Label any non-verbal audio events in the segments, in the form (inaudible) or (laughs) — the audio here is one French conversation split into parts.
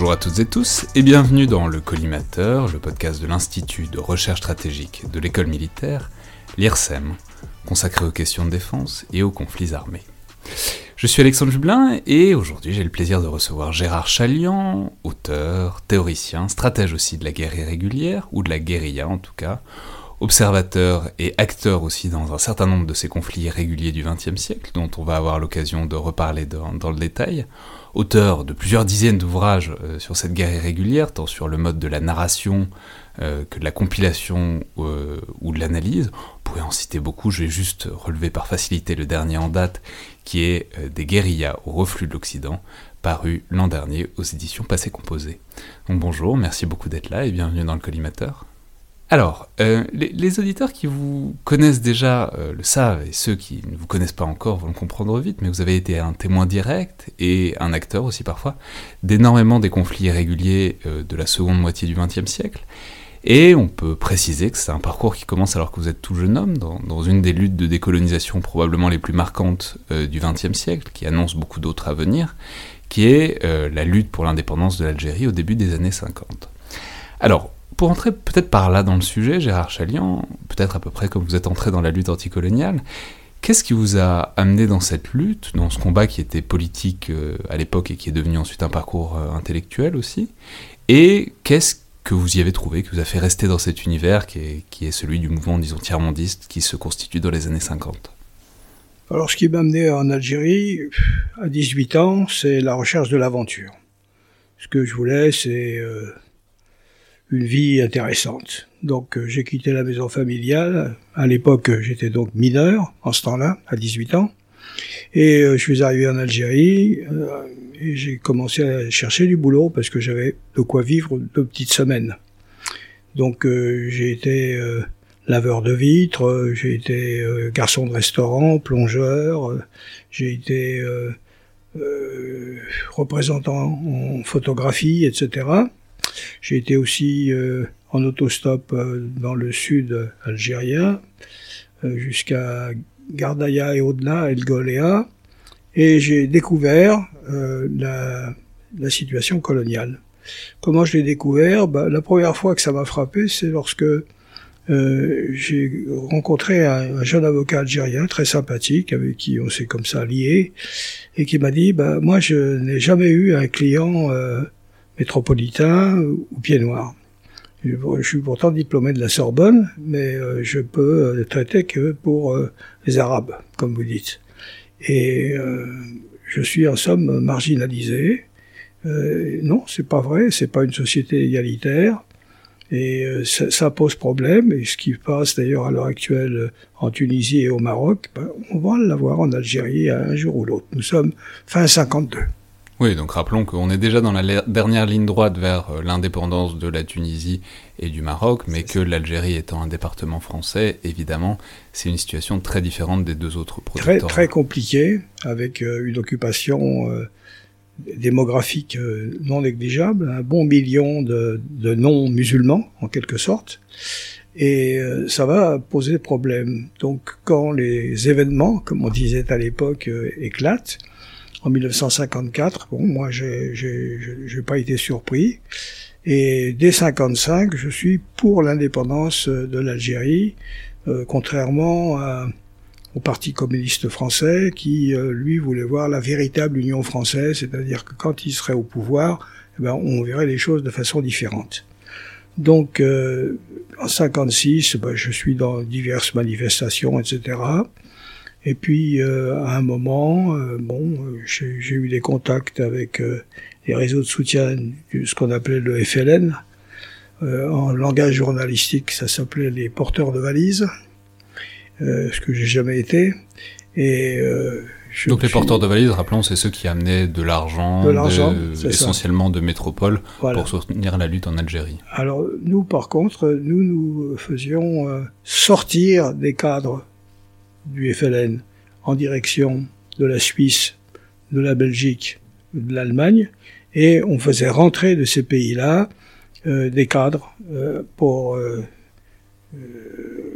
Bonjour à toutes et tous et bienvenue dans Le Collimateur, le podcast de l'Institut de recherche stratégique de l'école militaire, l'IRSEM, consacré aux questions de défense et aux conflits armés. Je suis Alexandre Jublin et aujourd'hui j'ai le plaisir de recevoir Gérard Chalian, auteur, théoricien, stratège aussi de la guerre irrégulière, ou de la guérilla en tout cas, observateur et acteur aussi dans un certain nombre de ces conflits irréguliers du XXe siècle, dont on va avoir l'occasion de reparler dans, le détail, auteur de plusieurs dizaines d'ouvrages euh, sur cette guerre irrégulière, tant sur le mode de la narration euh, que de la compilation euh, ou de l'analyse. On pourrait en citer beaucoup, je vais juste relever par facilité le dernier en date, qui est Des guérillas au reflux de l'Occident, paru l'an dernier aux éditions Passé Composé. Donc bonjour, merci beaucoup d'être là et bienvenue dans le collimateur. Alors, euh, les, auditeurs qui vous connaissent déjà euh, le savent, et ceux qui ne vous connaissent pas encore vont le comprendre vite, mais vous avez été un témoin direct et un acteur aussi parfois d'énormément des conflits irréguliers euh, de la seconde moitié du XXe siècle. Et on peut préciser que c'est un parcours qui commence alors que vous êtes tout jeune homme, dans, une des luttes de décolonisation probablement les plus marquantes du XXe siècle, qui annonce beaucoup d'autres à venir, qui est la lutte pour l'indépendance de l'Algérie au début des années 50. Alors, pour entrer peut-être par là dans le sujet, Gérard Chalian, peut-être à peu près comme vous êtes entré dans la lutte anticoloniale, qu'est-ce qui vous a amené dans cette lutte, dans ce combat qui était politique euh, à l'époque et qui est devenu ensuite un parcours euh, intellectuel aussi Et qu'est-ce que vous y avez trouvé, qui vous a fait rester dans cet univers qui est, celui du mouvement, disons, tiers-mondiste qui se constitue dans les années 50 alors, ce qui m'a amené en Algérie, à 18 ans, c'est la recherche de l'aventure. Ce que je voulais, c'est euh, une vie intéressante. Donc euh, j'ai quitté la maison familiale. À l'époque, j'étais donc mineur en ce temps-là, à 18 ans. Et euh, je suis arrivé en Algérie euh, et j'ai commencé à chercher du boulot parce que j'avais de quoi vivre deux petites semaines. Donc j'ai été laveur de vitres, j'ai été garçon de restaurant, plongeur, j'ai été représentant en photographie, etc. J'ai été aussi euh, en autostop euh, dans le sud algérien, euh, jusqu'à Gardaya et au-delà, El Goléa, et j'ai découvert la, la, situation coloniale. Comment je l'ai découvert? Bah, La première fois que ça m'a frappé, c'est lorsque euh, j'ai rencontré un, un, jeune avocat algérien très sympathique avec qui on s'est comme ça lié et qui m'a dit bah moi je n'ai jamais eu un client euh, métropolitain ou pied noir. Je suis pourtant diplômé de la Sorbonne, mais euh, je peux euh, traiter que pour euh, les Arabes, comme vous dites. Et je suis en somme marginalisé. non, c'est pas vrai. C'est pas une société égalitaire. Et ça, pose problème. Et ce qui passe d'ailleurs à l'heure actuelle en Tunisie et au Maroc, ben, on va l'avoir en Algérie un jour ou l'autre. Nous sommes fin 52. Oui, donc rappelons qu'on est déjà dans la dernière ligne droite vers euh, l'indépendance de la Tunisie et du Maroc, mais que l'Algérie étant un département français, évidemment, c'est une situation très différente des deux autres protectorats. Très, très compliquée, avec euh, une occupation euh, démographique non négligeable, un bon million de, de non-musulmans, en quelque sorte, et ça va poser problème. Donc quand les événements, comme on disait à l'époque, éclatent, en 1954. Bon, moi, j'ai, j'ai, pas été surpris. Et dès 55, je suis pour l'indépendance de l'Algérie, euh, contrairement à, au Parti communiste français qui, lui, voulait voir la véritable Union française, c'est-à-dire que quand il serait au pouvoir, eh ben, on verrait les choses de façon différente. Donc, en 56, ben, je suis dans diverses manifestations, etc. Et puis, à un moment, bon, j'ai eu des contacts avec les réseaux de soutien de ce qu'on appelait le FLN. Euh, en langage journalistique, ça s'appelait les porteurs de valises, euh, ce que j'ai jamais été. Et euh, donc les porteurs de valises, rappelons, c'est ceux qui amenaient de l'argent, essentiellement de métropole, pour soutenir la lutte en Algérie. Alors nous, par contre, nous nous faisions sortir des cadres du FLN en direction de la Suisse, de la Belgique, de l'Allemagne, et on faisait rentrer de ces pays-là euh, des cadres euh, pour euh,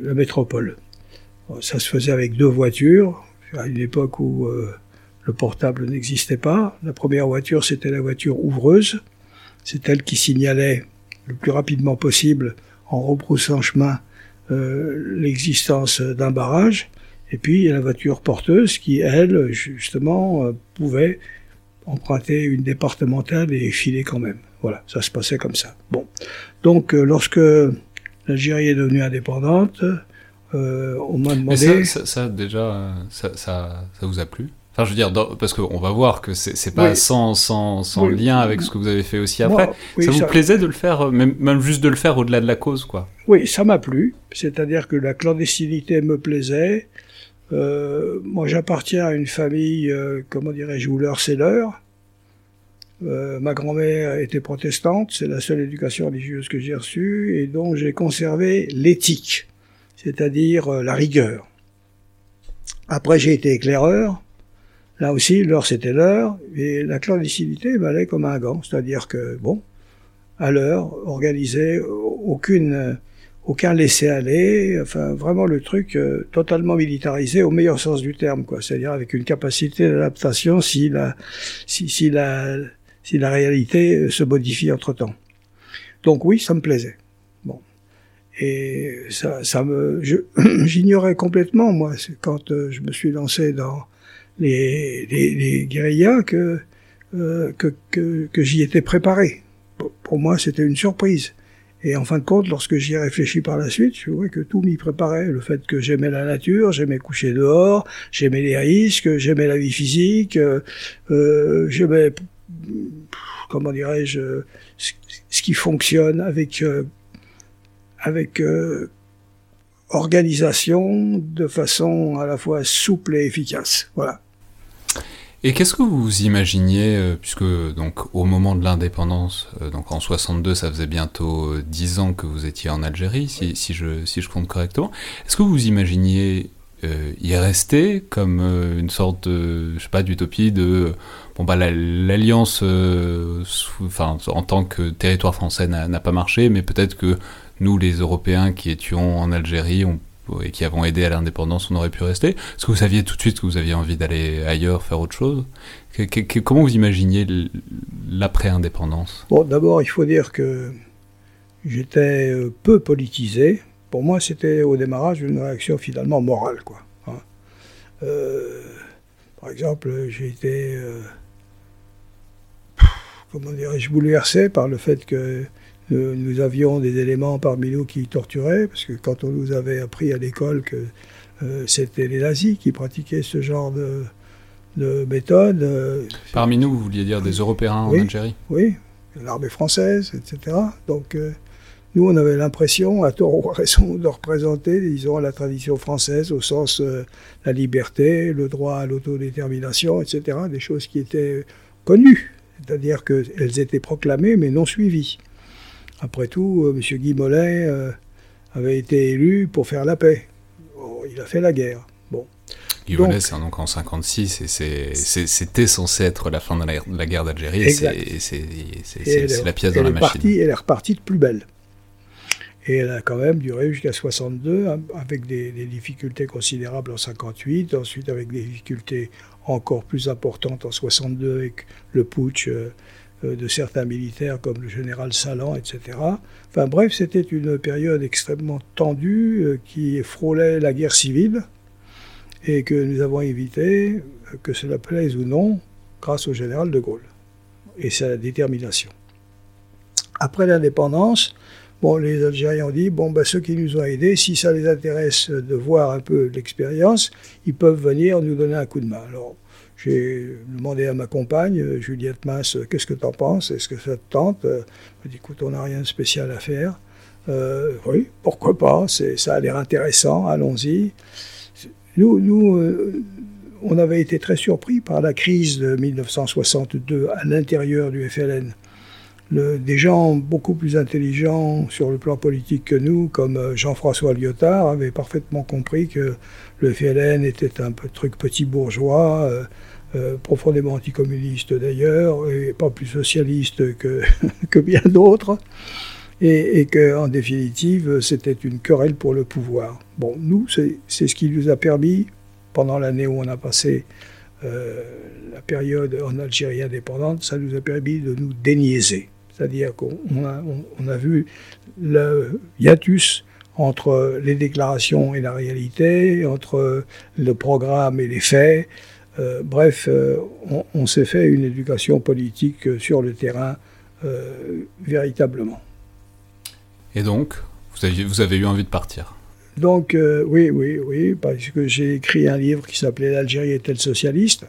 la métropole. Ça se faisait avec deux voitures, à une époque où le portable n'existait pas. La première voiture, c'était la voiture ouvreuse. C'est elle qui signalait le plus rapidement possible, en rebroussant chemin, l'existence d'un barrage. Et puis, il y a la voiture porteuse qui, elle, justement, pouvait emprunter une départementale et filer quand même. Voilà, ça se passait comme ça. Bon, donc euh, lorsque l'Algérie est devenue indépendante, euh, on m'a demandé. Ça, ça, déjà, ça, ça, vous a plu? Enfin, je veux dire, parce qu'on va voir que c'est pas sans, sans, sans lien avec ce que vous avez fait aussi après. ça vous plaisait de le faire, euh, même, même juste de le faire au-delà de la cause, quoi? Oui, ça m'a plu. C'est-à-dire que la clandestinité me plaisait. Euh, moi, j'appartiens à une famille, euh, comment dirais-je, où l'heure c'est l'heure. Euh, ma grand-mère était protestante, c'est la seule éducation religieuse que j'ai reçue, et dont j'ai conservé l'éthique, c'est-à-dire la rigueur. Après, j'ai été éclaireur. Là aussi, l'heure c'était l'heure, et la clandestinité m'allait comme un gant, c'est-à-dire que, bon, à l'heure, organisée, aucune aucun laisser-aller, enfin vraiment le truc euh, totalement militarisé au meilleur sens du terme, quoi. C'est-à-dire avec une capacité d'adaptation si la, si, si, la, si la réalité euh, se modifie entre-temps. Donc oui, ça me plaisait. Bon. Et ça, ça me, (clears throat) j'ignorais complètement, moi, quand euh, je me suis lancé dans les, les, les guérillas, que, que, que, que j'y étais préparé. Pour moi, c'était une surprise. Et en fin de compte, lorsque j'y ai réfléchi par la suite, je vois que tout m'y préparait. Le fait que j'aimais la nature, j'aimais coucher dehors, j'aimais les risques, j'aimais la vie physique, euh, euh j'aimais, comment dirais-je, ce qui fonctionne avec, euh, avec euh, organisation de façon à la fois souple et efficace. Voilà. Et qu'est-ce que vous imaginiez, euh, puisque donc au moment de l'indépendance, euh, donc en 62, ça faisait bientôt 10 ans que vous étiez en Algérie, si, je, si je compte correctement, est-ce que vous imaginiez euh, y rester comme une sorte je sais pas, d'utopie de, bon bah l'alliance, enfin en tant que territoire français n'a pas marché, mais peut-être que nous les Européens qui étions en Algérie, on et qui avons aidé à l'indépendance, on aurait pu rester Est-ce que vous saviez tout de suite que vous aviez envie d'aller ailleurs, faire autre chose? Comment vous imaginiez l'après-indépendance? Bon, d'abord, il faut dire que j'étais euh, peu politisé. Pour moi, c'était au démarrage une réaction finalement morale, quoi. Hein. Euh, par exemple, j'ai été, euh, comment dirais-je, bouleversé par le fait que nous avions des éléments parmi nous qui torturaient, parce que quand on nous avait appris à l'école que euh, c'était les nazis qui pratiquaient ce genre de, de méthode. Euh, parmi nous, vous vouliez dire des Européens en Algérie Oui, l'armée française, etc. Donc euh, nous, on avait l'impression, à tort ou à raison, de représenter, disons, la tradition française au sens la liberté, le droit à l'autodétermination, etc. Des choses qui étaient connues, c'est-à-dire qu'elles étaient proclamées mais non suivies. Après tout, euh, M. Guy Mollet euh, avait été élu pour faire la paix. il a fait la guerre. Bon. Guy Mollet, c'est donc en 56, et c'était censé être la fin de la, guerre d'Algérie, et c'est la pièce dans la machine. elle est repartie de plus belle. Et elle a quand même duré jusqu'à 62, hein, avec des, des, difficultés considérables en 58, ensuite avec des difficultés encore plus importantes en 62 avec le putsch euh, de certains militaires comme le général Salan, etc. Enfin bref, c'était une période extrêmement tendue euh, qui frôlait la guerre civile. et que nous avons évité, que cela plaise ou non, grâce au général de Gaulle et sa détermination. Après l'indépendance, bon, les Algériens ont dit, bon, ben, ceux qui nous ont aidés, si ça les intéresse de voir un peu l'expérience, ils peuvent venir nous donner un coup de main. J'ai demandé à ma compagne, Juliette Masse, qu'est-ce que tu en penses? Est-ce que ça te tente? Elle m'a dit, écoute, on n'a rien de spécial à faire. Euh, oui, pourquoi pas? Ça a l'air intéressant, allons-y. Nous, euh, on avait été très surpris par la crise de 1962 à l'intérieur du FLN. des gens beaucoup plus intelligents sur le plan politique que nous, comme euh, Jean-François Lyotard, avaient parfaitement compris que le FLN était un truc petit bourgeois, euh, euh, profondément anticommuniste d'ailleurs, et pas plus socialiste que, (laughs) bien d'autres, et, qu'en définitive, c'était une querelle pour le pouvoir. Bon, nous, c'est ce qui nous a permis pendant l'année où on a passé euh, la période en Algérie indépendante, ça nous a permis de nous déniaiser. C'est-à-dire qu'on on, a, vu le hiatus entre les déclarations et la réalité, entre le programme et les faits. Euh, bref, euh, on, on s'est fait une éducation politique sur le terrain véritablement. Et donc, vous avez, vous avez eu envie de partir? Donc, euh, oui, oui, oui, parce que j'ai écrit un livre qui s'appelait L'Algérie est-elle socialiste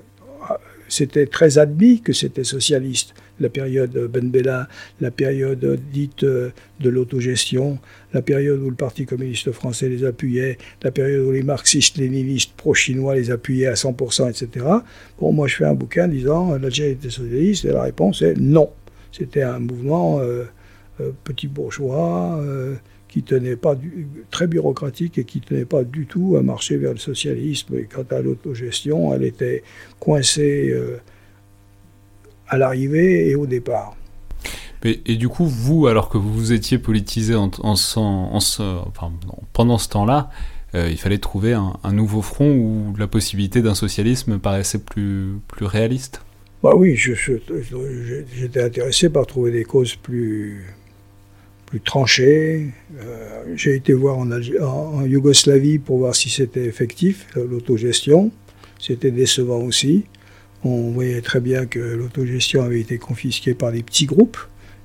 C'était très admis que c'était socialiste. La période Ben Bella, la période dite euh, de l'autogestion, la période où le Parti communiste français les appuyait, la période où les marxistes-léninistes pro-chinois les appuyaient à 100%, etc. Bon, moi, je fais un bouquin disant l'Algérie était socialiste, et la réponse est non. C'était un mouvement euh, petit bourgeois qui tenait pas du, très bureaucratique et qui tenait pas du tout à marcher vers le socialisme. Et quant à l'autogestion, elle était coincée euh, à l'arrivée et au départ. et du coup, vous, alors que vous vous étiez politisé en, en, enfin, pendant ce temps-là, euh, il fallait trouver un, un, nouveau front où la possibilité d'un socialisme paraissait plus, plus réaliste? Bah oui, j'étais intéressé par trouver des causes plus, plus tranché. Euh, j'ai été voir en, Yougoslavie pour voir si c'était effectif, l'autogestion. C'était décevant aussi. On voyait très bien que l'autogestion avait été confisquée par des petits groupes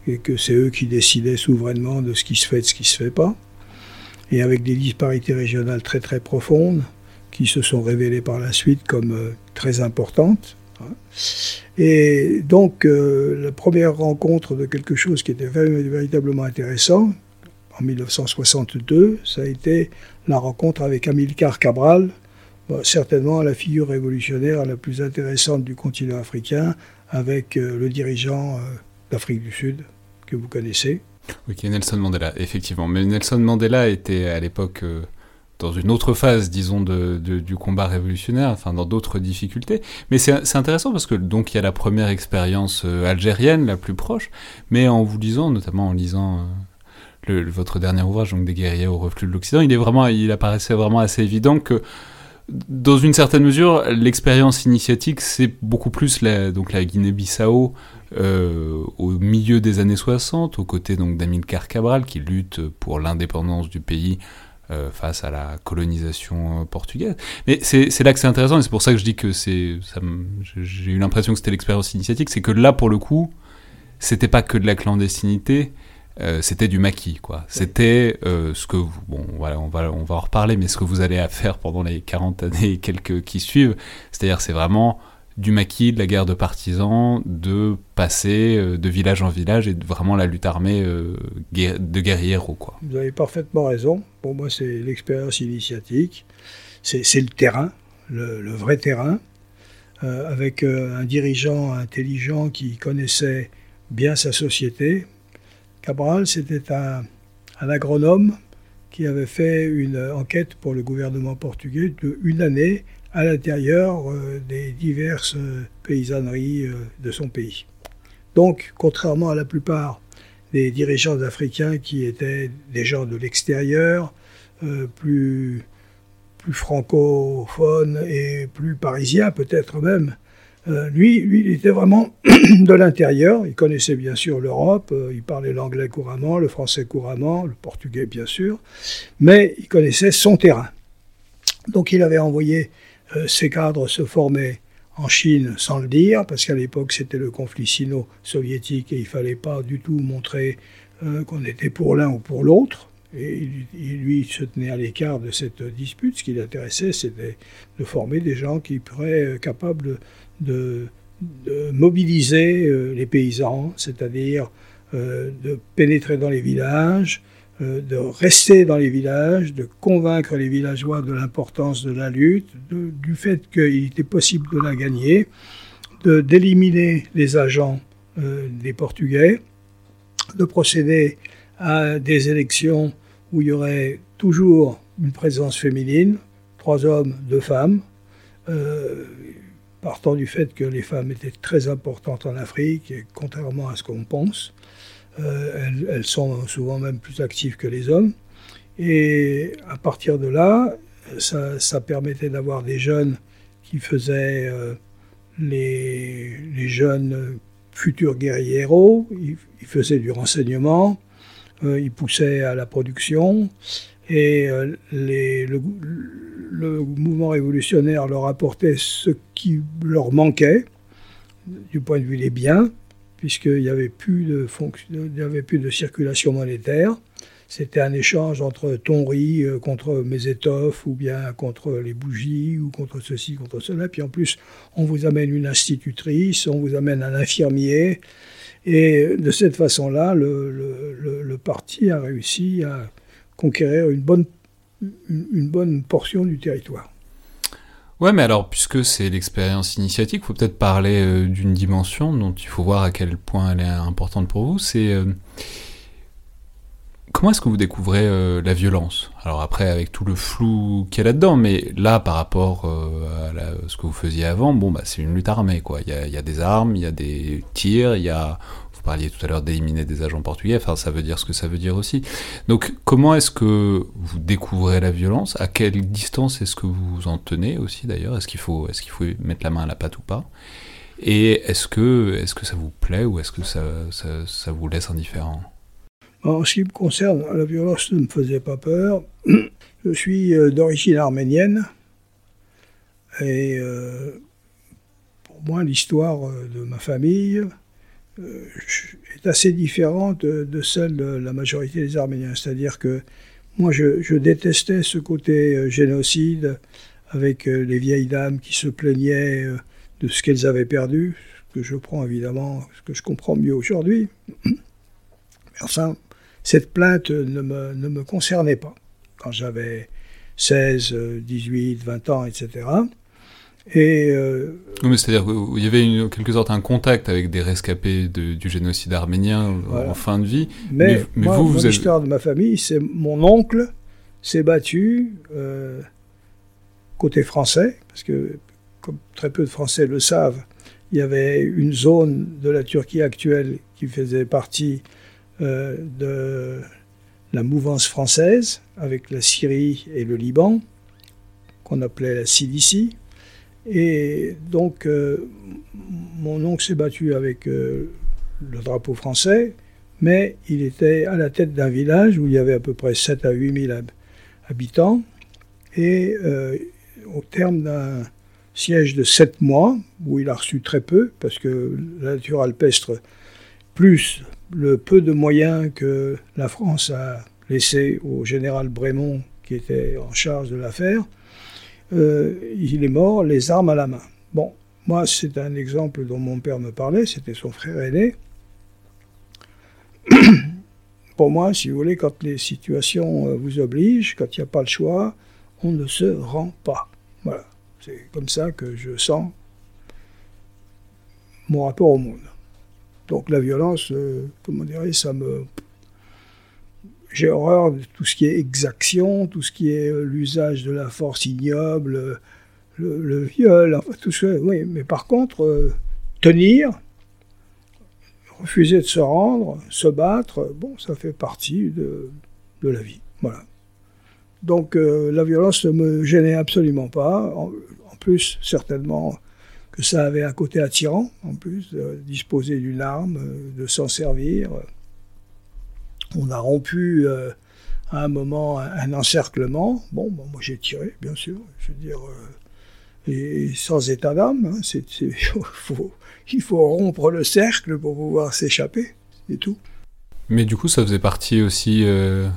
et que c'est eux qui décidaient souverainement de ce qui se fait et de ce qui ne se fait pas. Et avec des disparités régionales très très profondes qui se sont révélées par la suite comme euh, très importantes. Et donc, euh, la première rencontre de quelque chose qui était véritablement intéressant, en 1962, ça a été la rencontre avec Amilcar Cabral, certainement la figure révolutionnaire la plus intéressante du continent africain, avec euh, le dirigeant euh, d'Afrique du Sud, que vous connaissez. Oui, Nelson Mandela, effectivement. Mais Nelson Mandela était à l'époque dans une autre phase, disons, de, du combat révolutionnaire, enfin dans d'autres difficultés. Mais c'est intéressant parce que donc il y a la première expérience euh, algérienne, la plus proche, mais en vous lisant, notamment en lisant euh, votre dernier ouvrage, donc des guerriers au reflux de l'Occident, il est vraiment, il apparaissait vraiment assez évident que dans une certaine mesure, l'expérience initiatique, c'est beaucoup plus la, donc la Guinée-Bissau euh, au milieu des années 60, aux côtés donc d'Amilcar Cabral qui lutte pour l'indépendance du pays face à la colonisation euh, portugaise. Mais c'est là que c'est intéressant, et c'est pour ça que je dis que c'est. J'ai eu l'impression que c'était l'expérience initiatique, c'est que là, pour le coup, c'était pas que de la clandestinité, euh, c'était du maquis, quoi. C'était ce que vous, bon, voilà, on va, on va en reparler, mais ce que vous allez à faire pendant les 40 années et quelques qui suivent, c'est-à-dire c'est vraiment du maquis, de la guerre de partisans, de passer euh, de village en village et de vraiment la lutte armée euh, de guerriers Quoi. Vous avez parfaitement raison. Pour moi, c'est l'expérience initiatique. C'est le terrain, le, vrai terrain, euh, avec un dirigeant intelligent qui connaissait bien sa société. Cabral, c'était un, un agronome qui avait fait une enquête pour le gouvernement portugais de une année à l'intérieur euh, des diverses euh, paysanneries euh, de son pays. Donc, contrairement à la plupart des dirigeants africains qui étaient des gens de l'extérieur, plus, plus francophones et plus parisiens peut-être même, lui, lui, il était vraiment (clears throat) de l'intérieur. Il connaissait bien sûr l'Europe, il parlait l'anglais couramment, le français couramment, le portugais bien sûr, mais il connaissait son terrain. Donc il avait envoyé ces cadres se formaient en Chine sans le dire, parce qu'à l'époque c'était le conflit sino-soviétique et il fallait pas du tout montrer qu'on était pour l'un ou pour l'autre. Et lui se tenait à l'écart de cette dispute. Ce qui l'intéressait, c'était de former des gens qui seraient capables de, mobiliser euh, les paysans, c'est-à-dire euh, de pénétrer dans les villages, euh, de rester dans les villages, de convaincre les villageois de l'importance de la lutte, du fait qu'il était possible de la gagner, d'éliminer les agents des Portugais, de procéder à des élections où il y aurait toujours une présence féminine, trois hommes, deux femmes partant du fait que les femmes étaient très importantes en Afrique, et contrairement à ce qu'on pense, euh, elles, sont souvent même plus actives que les hommes. Et à partir de là, ça, permettait d'avoir des jeunes qui faisaient euh, les, jeunes futurs guerriers héros, ils, faisaient du renseignement, euh, ils poussaient à la production, et le mouvement révolutionnaire leur apportait ce qui leur manquait du point de vue des biens, puisqu'il n'y avait, plus de il avait plus de circulation monétaire. C'était un échange entre ton riz euh, contre mes étoffes, ou bien contre les bougies, ou contre ceci, contre cela. Puis en plus, on vous amène une institutrice, on vous amène un infirmier. Et de cette façon-là, le parti a réussi à conquérir une bonne une bonne portion du territoire. Ouais, mais alors, puisque c'est l'expérience initiatique, faut peut-être parler euh, d'une dimension dont il faut voir à quel point elle est importante pour vous. C'est euh, comment est-ce que vous découvrez euh, la violence? Alors après, avec tout le flou qu'il y a là-dedans, mais là, par rapport à ce que vous faisiez avant, bon, bah, c'est une lutte armée, quoi. Il y a des armes, il y a des tirs, il y a vous parliez tout à l'heure d'éliminer des agents portugais, enfin ça veut dire ce que ça veut dire aussi. Donc comment est-ce que vous découvrez la violence? À quelle distance est-ce que vous en tenez aussi d'ailleurs? Est-ce qu'il faut, est faut mettre la main à la pâte ou pas? Et est-ce que, est que ça vous plaît ou est-ce que ça, ça, vous laisse indifférent? En ce qui me concerne, la violence ne me faisait pas peur. (clears throat) Je suis euh, d'origine arménienne. Et euh, pour moi l'histoire euh, de ma famille est assez différente de, celle de la majorité des Arméniens. C'est-à-dire que moi, je, détestais ce côté euh, génocide avec euh, les vieilles dames qui se plaignaient de ce qu'elles avaient perdu, ce que je prends évidemment, que je comprends mieux aujourd'hui. (clears throat) Enfin, cette plainte ne me, ne me concernait pas quand j'avais 16, 18, 20 ans, etc. Et euh, c'est-à-dire qu'il y avait une, en quelque sorte un contact avec des rescapés du génocide arménien en fin de vie. Mais, vous, l'histoire de ma famille, c'est mon oncle s'est battu euh, côté français, parce que comme très peu de Français le savent, il y avait une zone de la Turquie actuelle qui faisait partie euh, de la mouvance française, avec la Syrie et le Liban, qu'on appelait la Cilicie. Et donc, euh, mon oncle s'est battu avec euh, le drapeau français, mais il était à la tête d'un village où il y avait à peu près 7 à 8 000 habitants. Et euh, au terme d'un siège de 7 mois, où il a reçu très peu, parce que la nature alpestre, plus le peu de moyens que la France a laissé au général Brémond, qui était en charge de l'affaire, euh, il est mort les armes à la main. Bon, moi, c'est un exemple dont mon père me parlait, c'était son frère aîné. (coughs) Pour moi, si vous voulez, quand les situations euh, vous obligent, quand il n'y a pas le choix, on ne se rend pas. Voilà, c'est comme ça que je sens mon rapport au monde. Donc la violence, euh, comment dirais ça me j'ai horreur de tout ce qui est exaction, tout ce qui est euh, l'usage de la force ignoble, euh, le, viol, enfin tout ça. Oui, mais par contre, euh, tenir, refuser de se rendre, se battre, bon, ça fait partie de, de la vie. Voilà. Donc la violence ne me gênait absolument pas. En, plus, certainement que ça avait un côté attirant, en plus, disposer d'une arme, de s'en servir. On a rompu euh, à un moment un, encerclement. Bon, moi j'ai tiré, bien sûr. Je veux dire, et sans état d'âme. Hein, c'est, (laughs) il faut rompre le cercle pour pouvoir s'échapper, c'est tout. Mais du coup, ça faisait partie aussi. Euh,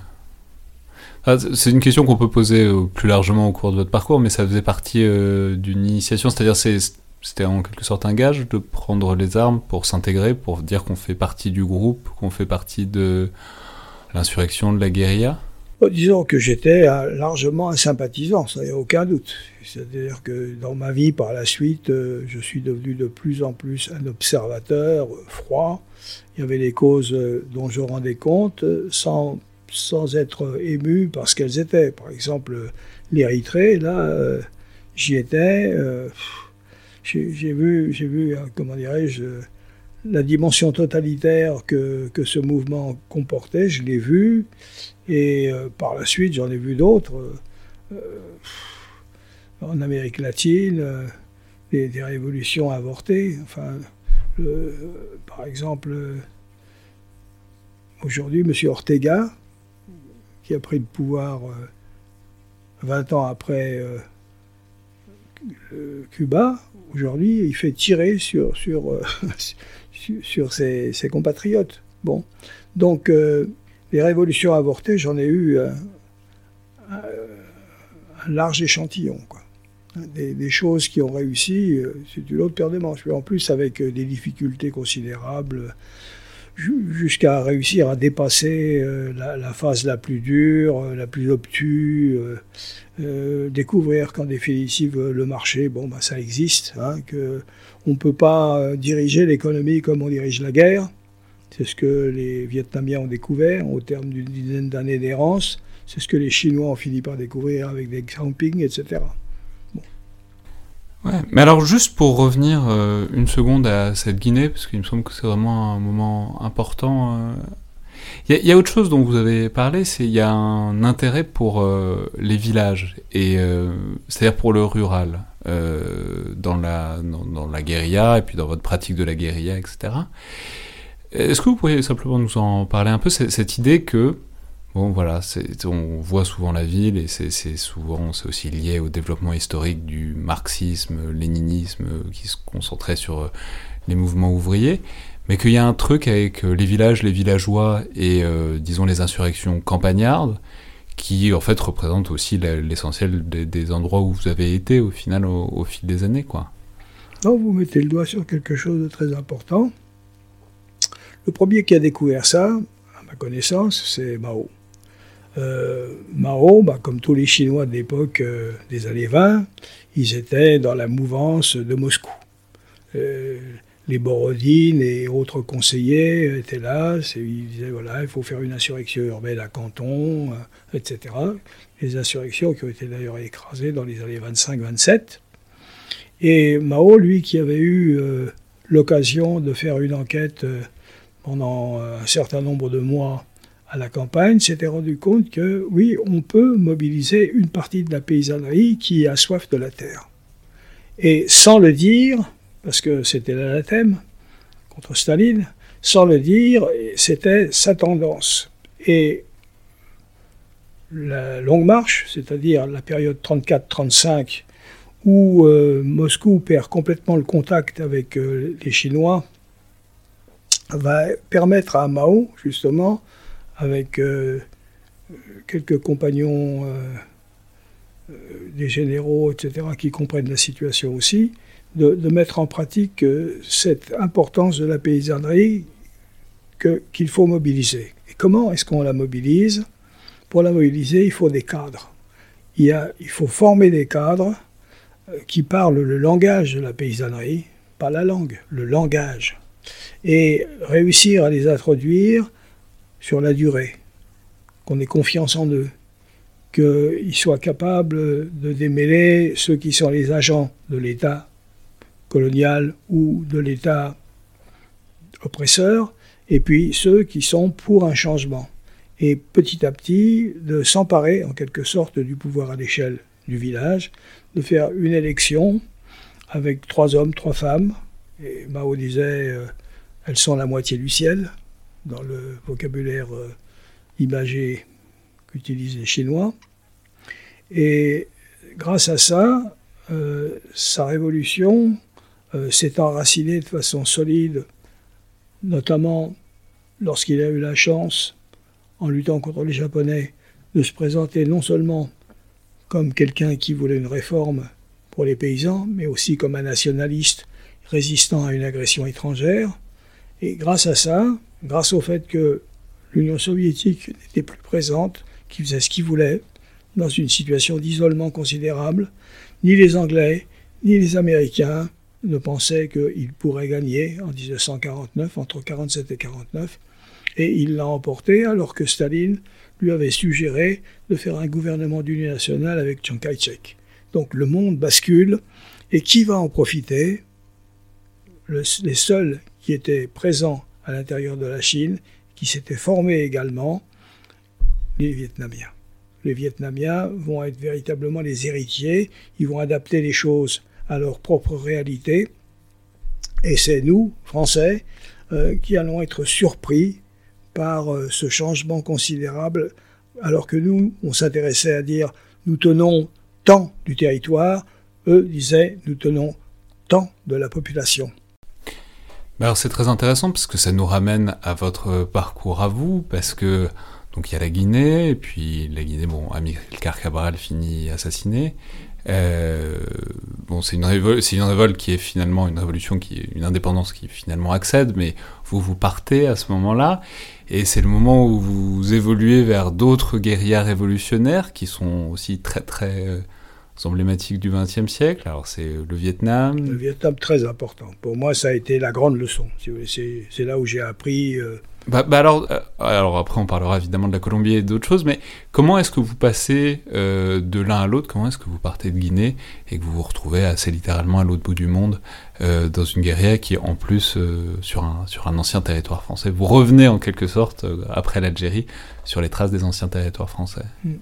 ah, c'est une question qu'on peut poser euh, plus largement au cours de votre parcours, mais ça faisait partie euh, d'une initiation, c'est-à-dire c'était en quelque sorte un gage de prendre les armes pour s'intégrer, pour dire qu'on fait partie du groupe, qu'on fait partie de l'insurrection, de la guérilla? Disons que j'étais largement un sympathisant, ça n'y a aucun doute. C'est-à-dire que dans ma vie, par la suite, euh, je suis devenu de plus en plus un observateur froid. Il y avait des causes euh, dont je rendais compte euh, sans, sans être ému parce qu'elles étaient. Par exemple, l'Érythrée, là, j'y étais. j'ai vu, vu, comment dirais-je, la dimension totalitaire que, que ce mouvement comportait, je l'ai vu. Et euh, par la suite, j'en ai vu d'autres. Euh, en Amérique latine, euh, des, révolutions avortées. Enfin, par exemple, aujourd'hui, M. Ortega, qui a pris le pouvoir 20 ans après Cuba, aujourd'hui, il fait tirer sur, sur, (laughs) sur, ses, compatriotes. Bon. Donc, les révolutions avortées, j'en ai eu un, large échantillon. Quoi. Des, choses qui ont réussi, euh, c'est une autre paire de manches. En plus, avec euh, des difficultés considérables, jusqu'à réussir à dépasser euh, la, phase la plus dure, la plus obtuse, découvrir qu'en définitive le marché, bon, bah, ça existe, hein, qu'on ne peut pas diriger l'économie comme on dirige la guerre. C'est ce que les Vietnamiens ont découvert au terme d'une dizaine d'années d'errance. C'est ce que les Chinois ont fini par découvrir avec des campings, etc. Ouais, mais alors juste pour revenir euh, une seconde à cette Guinée, parce qu'il me semble que c'est vraiment un moment important. Euh, il y, a autre chose dont vous avez parlé, c'est il y a un intérêt pour euh, les villages et c'est-à-dire pour le rural dans la dans, dans, la guérilla et puis dans votre pratique de la guérilla, etc. Est-ce que vous pourriez simplement nous en parler un peu, cette idée que, bon voilà, on voit souvent la ville et c'est souvent, c'est aussi lié au développement historique du marxisme, léninisme, qui se concentrait sur euh, les mouvements ouvriers, mais qu'il y a un truc avec euh, les villages, les villageois et, euh, disons, les insurrections campagnardes, qui en fait représentent aussi l'essentiel des, endroits où vous avez été au final au, fil des années, quoi. Non, vous mettez le doigt sur quelque chose de très important. Le premier qui a découvert ça, à ma connaissance, c'est Mao. Euh, Mao, bah, comme tous les Chinois de l'époque euh, des années 20, ils étaient dans la mouvance de Moscou. Euh, les Borodines et autres conseillers étaient là, ils disaient voilà, il faut faire une insurrection urbaine à Canton, etc. Les insurrections qui ont été d'ailleurs écrasées dans les années 25-27. Et Mao, lui, qui avait eu l'occasion de faire une enquête pendant un certain nombre de mois à la campagne, s'était rendu compte que oui, on peut mobiliser une partie de la paysannerie qui a soif de la terre. Et sans le dire, parce que c'était l'anathème contre Staline, sans le dire, c'était sa tendance. Et la longue marche, c'est-à-dire la période 34-35, où euh, Moscou perd complètement le contact avec euh, les Chinois, va permettre à Mao, justement, avec euh, quelques compagnons euh, euh, des généraux, etc., qui comprennent la situation aussi, de, mettre en pratique cette importance de la paysannerie qu'il faut mobiliser. Et comment est-ce qu'on la mobilise? Pour la mobiliser, il faut des cadres. Il, a, il faut former des cadres qui parlent le langage de la paysannerie, pas la langue, le langage et réussir à les introduire sur la durée, qu'on ait confiance en eux, qu'ils soient capables de démêler ceux qui sont les agents de l'État colonial ou de l'État oppresseur, et puis ceux qui sont pour un changement. Et petit à petit, de s'emparer en quelque sorte du pouvoir à l'échelle du village, de faire une élection avec trois hommes, trois femmes. Et Mao disait, euh, elles sont la moitié du ciel, dans le vocabulaire euh, imagé qu'utilisent les Chinois. Et grâce à ça, sa révolution s'est enracinée de façon solide, notamment lorsqu'il a eu la chance, en luttant contre les Japonais, de se présenter non seulement comme quelqu'un qui voulait une réforme pour les paysans, mais aussi comme un nationaliste résistant à une agression étrangère. Et grâce à ça, grâce au fait que l'Union soviétique n'était plus présente, qui faisait ce qu'il voulait, dans une situation d'isolement considérable, ni les Anglais, ni les Américains ne pensaient qu'il pourrait gagner en 1949, entre 1947 et 1949, et il l'a emporté alors que Staline lui avait suggéré de faire un gouvernement d'union nationale avec Chiang Kai-shek. Donc le monde bascule, et qui va en profiter? Les seuls qui étaient présents à l'intérieur de la Chine, qui s'étaient formés également, les Vietnamiens. Les Vietnamiens vont être véritablement les héritiers, ils vont adapter les choses à leur propre réalité, et c'est nous, Français, euh, qui allons être surpris par euh, ce changement considérable, alors que nous, on s'intéressait à dire nous tenons tant du territoire, eux disaient nous tenons tant de la population. Alors c'est très intéressant parce que ça nous ramène à votre parcours à vous, parce que donc il y a la Guinée, et puis la Guinée, bon, Amilcar Cabral finit assassiné, euh, bon, c'est une, révolte qui est finalement une révolution, qui une indépendance qui finalement accède, mais vous vous partez à ce moment-là, et c'est le moment où vous évoluez vers d'autres guérillas révolutionnaires qui sont aussi très très euh, emblématiques du XXe siècle. Alors c'est le Vietnam. Le Vietnam très important. Pour moi, ça a été la grande leçon. C'est là où j'ai appris. Euh, bah, bah, alors, euh, alors après on parlera évidemment de la Colombie et d'autres choses, mais comment est-ce que vous passez euh, de l'un à l'autre? Comment est-ce que vous partez de Guinée et que vous vous retrouvez assez littéralement à l'autre bout du monde euh, dans une guérilla qui en plus sur, un, sur un ancien territoire français? Vous revenez en quelque sorte après l'Algérie sur les traces des anciens territoires français hmm.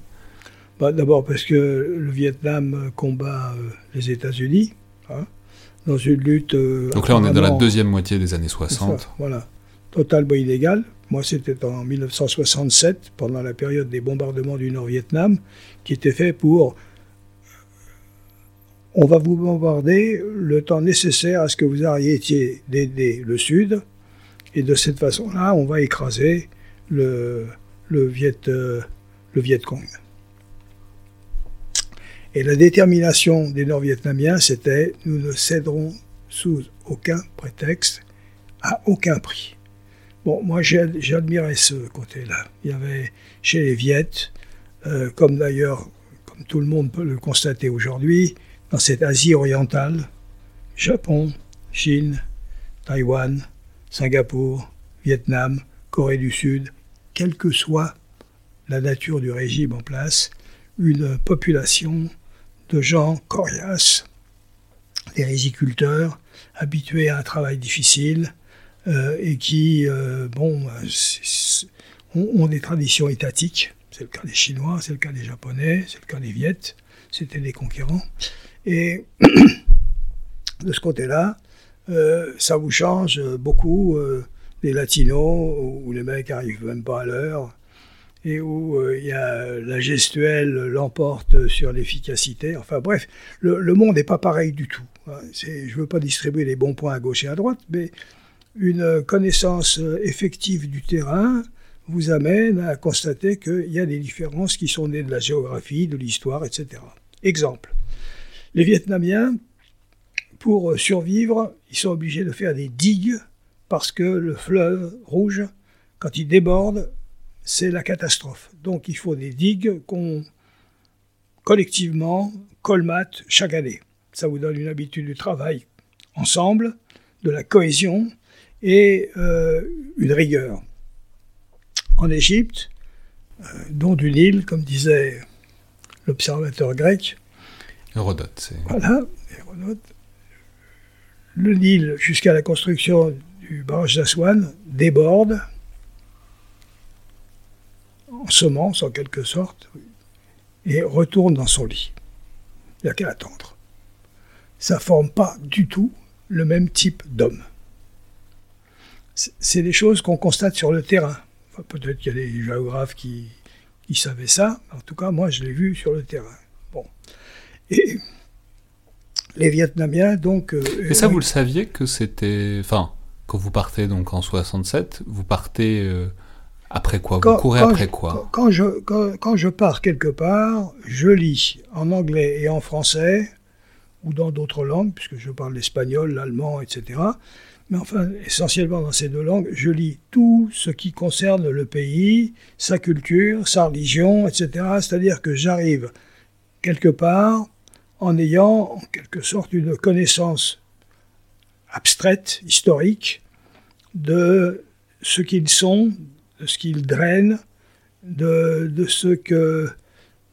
Bah, D'abord parce que le Vietnam combat les États-Unis hein, dans une lutte... Donc là on est dans la deuxième moitié des années 60. voilà totalement illégal. Moi, c'était en 1967, pendant la période des bombardements du Nord-Vietnam, qui était fait pour on va vous bombarder le temps nécessaire à ce que vous arrêtiez d'aider le Sud, et de cette façon-là, on va écraser le, le, Viet, euh, le Viet Cong. Et la détermination des Nord-Vietnamiens, c'était nous ne céderons sous aucun prétexte, à aucun prix. Bon, moi j'admirais ce côté-là. Il y avait chez les Viettes, euh, comme d'ailleurs, comme tout le monde peut le constater aujourd'hui, dans cette Asie orientale, Japon, Chine, Taïwan, Singapour, Vietnam, Corée du Sud, quelle que soit la nature du régime en place, une population de gens coriaces, des riziculteurs, habitués à un travail difficile, euh, et qui, euh, ont, des traditions étatiques. C'est le cas des Chinois, c'est le cas des Japonais, c'est le cas des Viettes, c'était des conquérants. Et (clears throat) de ce côté-là, euh, ça vous change beaucoup des latinos où les mecs arrivent même pas à l'heure et où il y a la gestuelle l'emporte sur l'efficacité. Enfin bref, le, monde n'est pas pareil du tout. Hein. Je ne veux pas distribuer les bons points à gauche et à droite, mais une connaissance effective du terrain vous amène à constater qu'il y a des différences qui sont nées de la géographie, de l'histoire, etc. Exemple, les Vietnamiens, pour survivre, ils sont obligés de faire des digues parce que le fleuve rouge, quand il déborde, c'est la catastrophe. Donc il faut des digues qu'on collectivement colmate chaque année. Ça vous donne une habitude du travail ensemble, de la cohésion, et euh, une rigueur. En Égypte, euh, dont du Nil, comme disait l'observateur grec. Hérodote, c'est. Voilà, Hérodote. Le Nil, jusqu'à la construction du barrage d'Aswan, déborde en semence, en quelque sorte, et retourne dans son lit. Il n'y a qu'à attendre. Ça ne forme pas du tout le même type d'homme c'est des choses qu'on constate sur le terrain. Peut-être qu'il y a des géographes qui, savaient ça. En tout cas, moi, je l'ai vu sur le terrain. Bon. Et les Vietnamiens, donc. Euh, Et ça, vous le saviez que c'était. Enfin, quand vous partez donc en 67, vous partez euh, après quoi Vous courez après quoi? quand je, quand, je pars quelque part, je lis en anglais et en français, ou dans d'autres langues, puisque je parle l'espagnol, l'allemand, etc. Mais enfin, essentiellement dans ces deux langues, je lis tout ce qui concerne le pays, sa culture, sa religion, etc. C'est-à-dire que j'arrive quelque part en ayant en quelque sorte une connaissance abstraite, historique, de ce qu'ils sont, de ce qu'ils drainent, de, ce que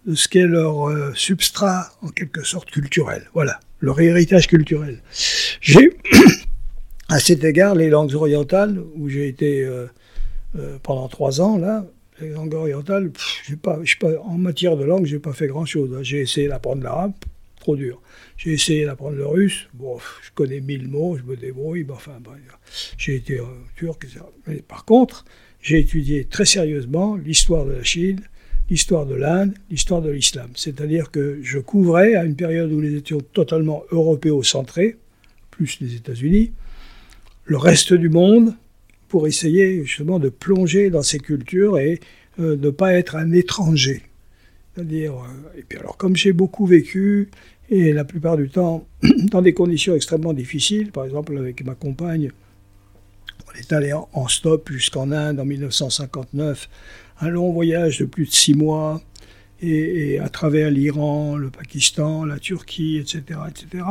de ce qu'est leur euh, substrat en quelque sorte culturel. Voilà, leur héritage culturel. J'ai (clears throat) à cet égard les langues orientales où j'ai été euh, euh, pendant trois ans là. Les langues orientales, pas, pas, en matière de langue, j'ai pas fait grand chose. Hein. J'ai essayé d'apprendre l'arabe, trop dur. J'ai essayé d'apprendre le russe. Bon, je connais mille mots, je me débrouille. Mais enfin, j'ai été turc, etc. Mais par contre, j'ai étudié très sérieusement l'histoire de la Chine, l'histoire de l'Inde, l'histoire de l'islam. C'est-à-dire que je couvrais, à une période où nous étions totalement européocentrés, plus les États-Unis, le reste du monde pour essayer justement de plonger dans ces cultures et euh, de ne pas être un étranger. C'est-à-dire, euh, et puis alors comme j'ai beaucoup vécu, et la plupart du temps (clears throat) dans des conditions extrêmement difficiles, par exemple avec ma compagne, on est allé en, stop jusqu'en Inde en 1959, un long voyage de plus de six mois, et, à travers l'Iran, le Pakistan, la Turquie, etc., etc.,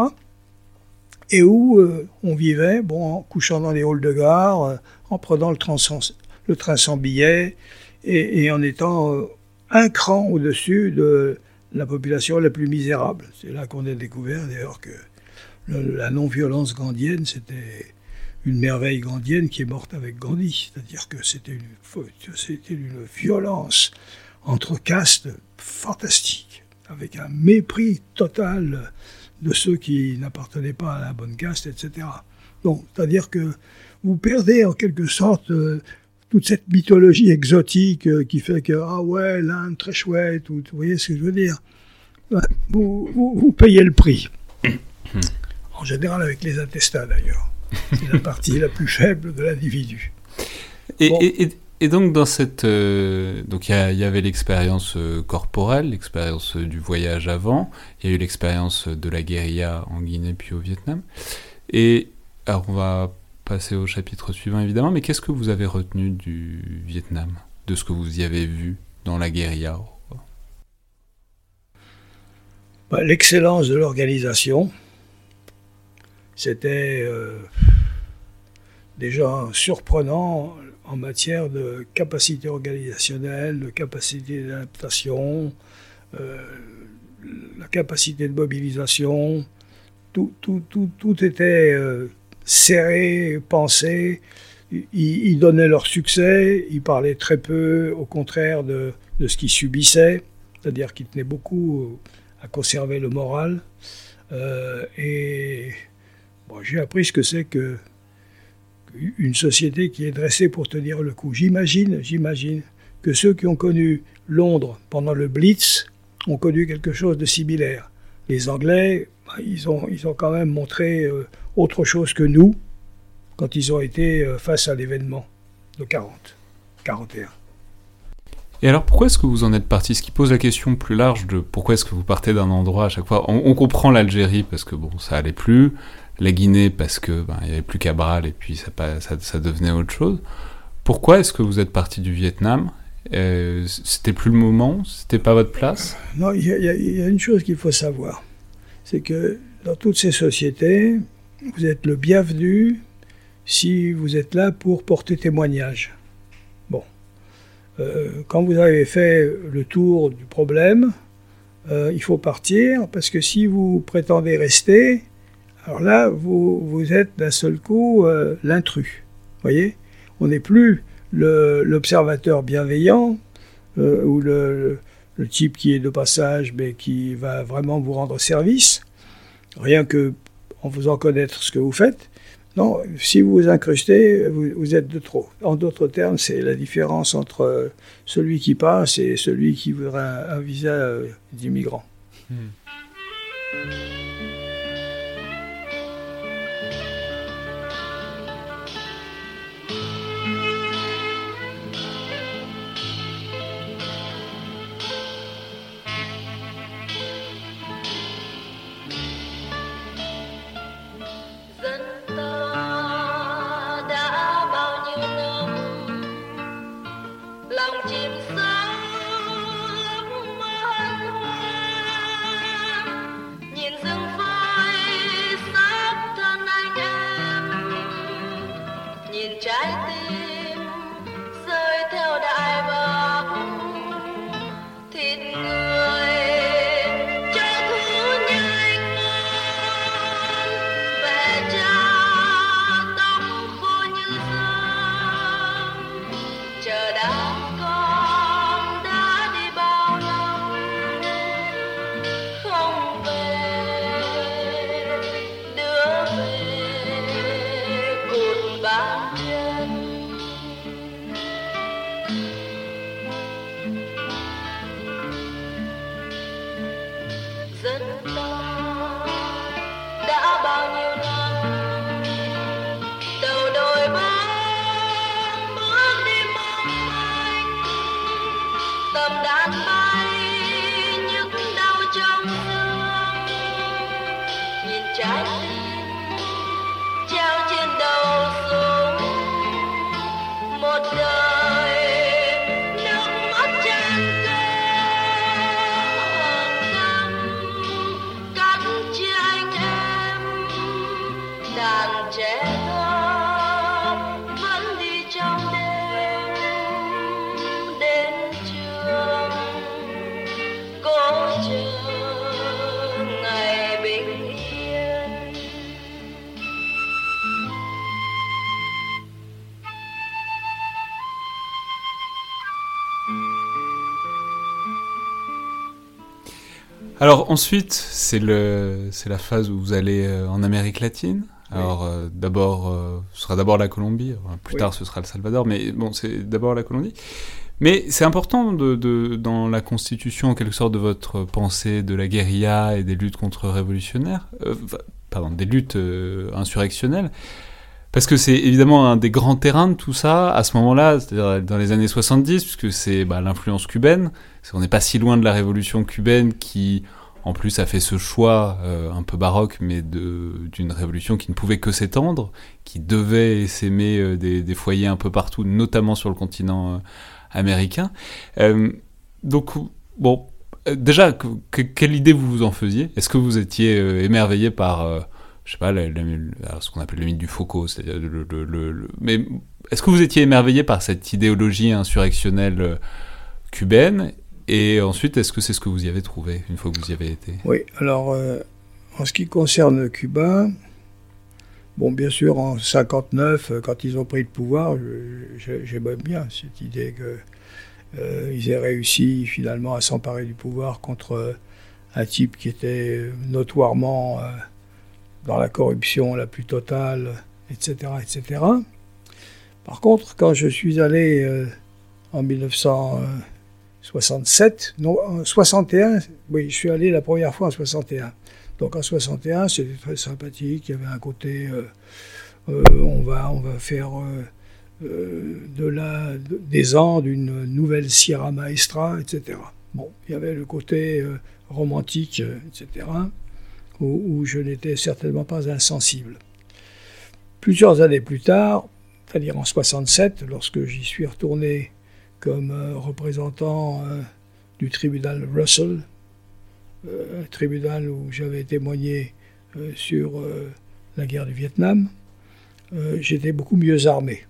et où euh, on vivait, bon, en couchant dans les halls de gare, euh, en prenant le train sans, billet, et, en étant un cran au-dessus de la population la plus misérable. C'est là qu'on a découvert d'ailleurs que la non-violence gandhienne, c'était une merveille gandhienne qui est morte avec Gandhi. C'est-à-dire que c'était une, c'était une violence entre castes fantastique, avec un mépris total de ceux qui n'appartenaient pas à la bonne caste, etc. Donc, c'est-à-dire que vous perdez en quelque sorte euh, toute cette mythologie exotique euh, qui fait que, ah ouais, l'Inde, très chouette, ou, vous voyez ce que je veux dire vous, vous, payez le prix. En général avec les intestins d'ailleurs. C'est la partie la plus faible de l'individu. Et, et, donc dans cette... Euh, donc il y, avait l'expérience euh, corporelle, l'expérience du voyage avant, il y a eu l'expérience de la guérilla en Guinée puis au Vietnam. Et alors on va passer au chapitre suivant évidemment, mais qu'est-ce que vous avez retenu du Vietnam, de ce que vous y avez vu dans la guérilla? Bah, L'excellence de l'organisation, c'était euh, déjà surprenant en matière de capacité organisationnelle, de capacité d'adaptation, euh, la capacité de mobilisation, tout, tout, tout, tout était euh, serré, pensé. Ils, donnaient leur succès, ils parlaient très peu, au contraire, de, de ce qu'ils subissaient, c'est-à-dire qu'ils tenaient beaucoup à conserver le moral. Et bon, j'ai appris ce que c'est que une société qui est dressée pour tenir le coup. J'imagine, j'imagine que ceux qui ont connu Londres pendant le Blitz ont connu quelque chose de similaire. Les Anglais, bah, ils, ont, ils ont quand même montré euh, autre chose que nous quand ils ont été euh, face à l'événement de 40, 41. Et alors pourquoi est-ce que vous en êtes parti? Ce qui pose la question plus large de pourquoi est-ce que vous partez d'un endroit à chaque fois. On, comprend l'Algérie parce que bon, ça allait plus, la Guinée parce que ben, il y avait plus Cabral et puis ça, devenait autre chose. Pourquoi est-ce que vous êtes parti du Vietnam? Euh, C'était plus le moment? C'était pas votre place? Non, il y, a une chose qu'il faut savoir, c'est que dans toutes ces sociétés, vous êtes le bienvenu si vous êtes là pour porter témoignage. Euh, quand vous avez fait le tour du problème, euh, il faut partir parce que si vous prétendez rester, alors là, vous, vous êtes d'un seul coup euh, l'intrus. voyez On n'est plus l'observateur bienveillant ou le, le, type qui est de passage mais qui va vraiment vous rendre service, rien que en faisant connaître ce que vous faites. Non, si vous vous incrustez, vous, êtes de trop. En d'autres termes, c'est la différence entre euh, celui qui passe et celui qui voudrait un, visa euh, d'immigrant. Hmm. Alors ensuite, c'est le, c'est la phase où vous allez euh, en Amérique latine. Alors euh, d'abord, euh, ce sera d'abord la Colombie. plus tard, ce sera le Salvador. Mais bon, c'est d'abord la Colombie. Mais c'est important de, de, dans la constitution, en quelque sorte, de votre pensée de la guérilla et des luttes contre-révolutionnaires, pardon, des luttes insurrectionnelles, parce que c'est évidemment un des grands terrains de tout ça à ce moment-là, c'est-à-dire dans les années 70, puisque c'est bah, l'influence cubaine. On n'est pas si loin de la révolution cubaine qui, en plus, a fait ce choix euh, un peu baroque, mais d'une révolution qui ne pouvait que s'étendre, qui devait s'aimer euh, des, foyers un peu partout, notamment sur le continent euh, américain. donc, bon, déjà, quelle idée vous vous en faisiez? Est-ce que vous étiez émerveillé par je sais pas, ce qu'on appelle le mythe du Foucault, c'est-à-dire mais est-ce que vous étiez émerveillé par cette idéologie insurrectionnelle cubaine? Et ensuite, est-ce que c'est ce que vous y avez trouvé une fois que vous y avez été? Oui, alors euh, en ce qui concerne Cuba, bon, bien sûr, en 59, euh, quand ils ont pris le pouvoir, j'aimais bien cette idée qu'ils euh, aient réussi finalement à s'emparer du pouvoir contre un type qui était notoirement dans la corruption la plus totale, etc. etc. Par contre, quand je suis allé en 1900 67, non, en 61, oui, je suis allé la première fois en 61. Donc en 61, c'était très sympathique, il y avait un côté, euh, euh, on, va, on va faire euh, de la, des Andes une nouvelle Sierra Maestra, etc. Bon, il y avait le côté romantique, etc., où je n'étais certainement pas insensible. Plusieurs années plus tard, c'est-à-dire en 67, lorsque j'y suis retourné comme euh, représentant euh, du tribunal Russell, euh, un tribunal où j'avais témoigné sur la guerre du Vietnam, j'étais beaucoup mieux armé.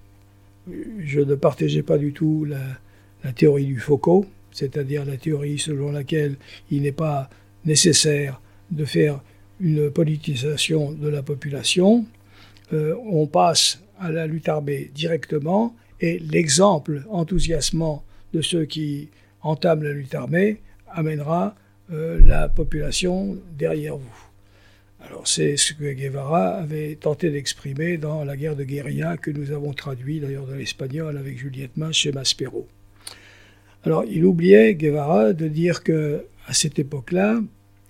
Je ne partageais pas du tout la, théorie du Foucault, c'est-à-dire la théorie selon laquelle il n'est pas nécessaire de faire une politisation de la population. On passe à la lutte armée directement et l'exemple enthousiasmant de ceux qui entament la lutte armée amènera euh, la population derrière vous. Alors c'est ce que Guevara avait tenté d'exprimer dans la guerre de guérilla que nous avons traduit d'ailleurs dans l'espagnol avec Juliette Mas chez Maspero. Alors il oubliait Guevara de dire que à cette époque-là,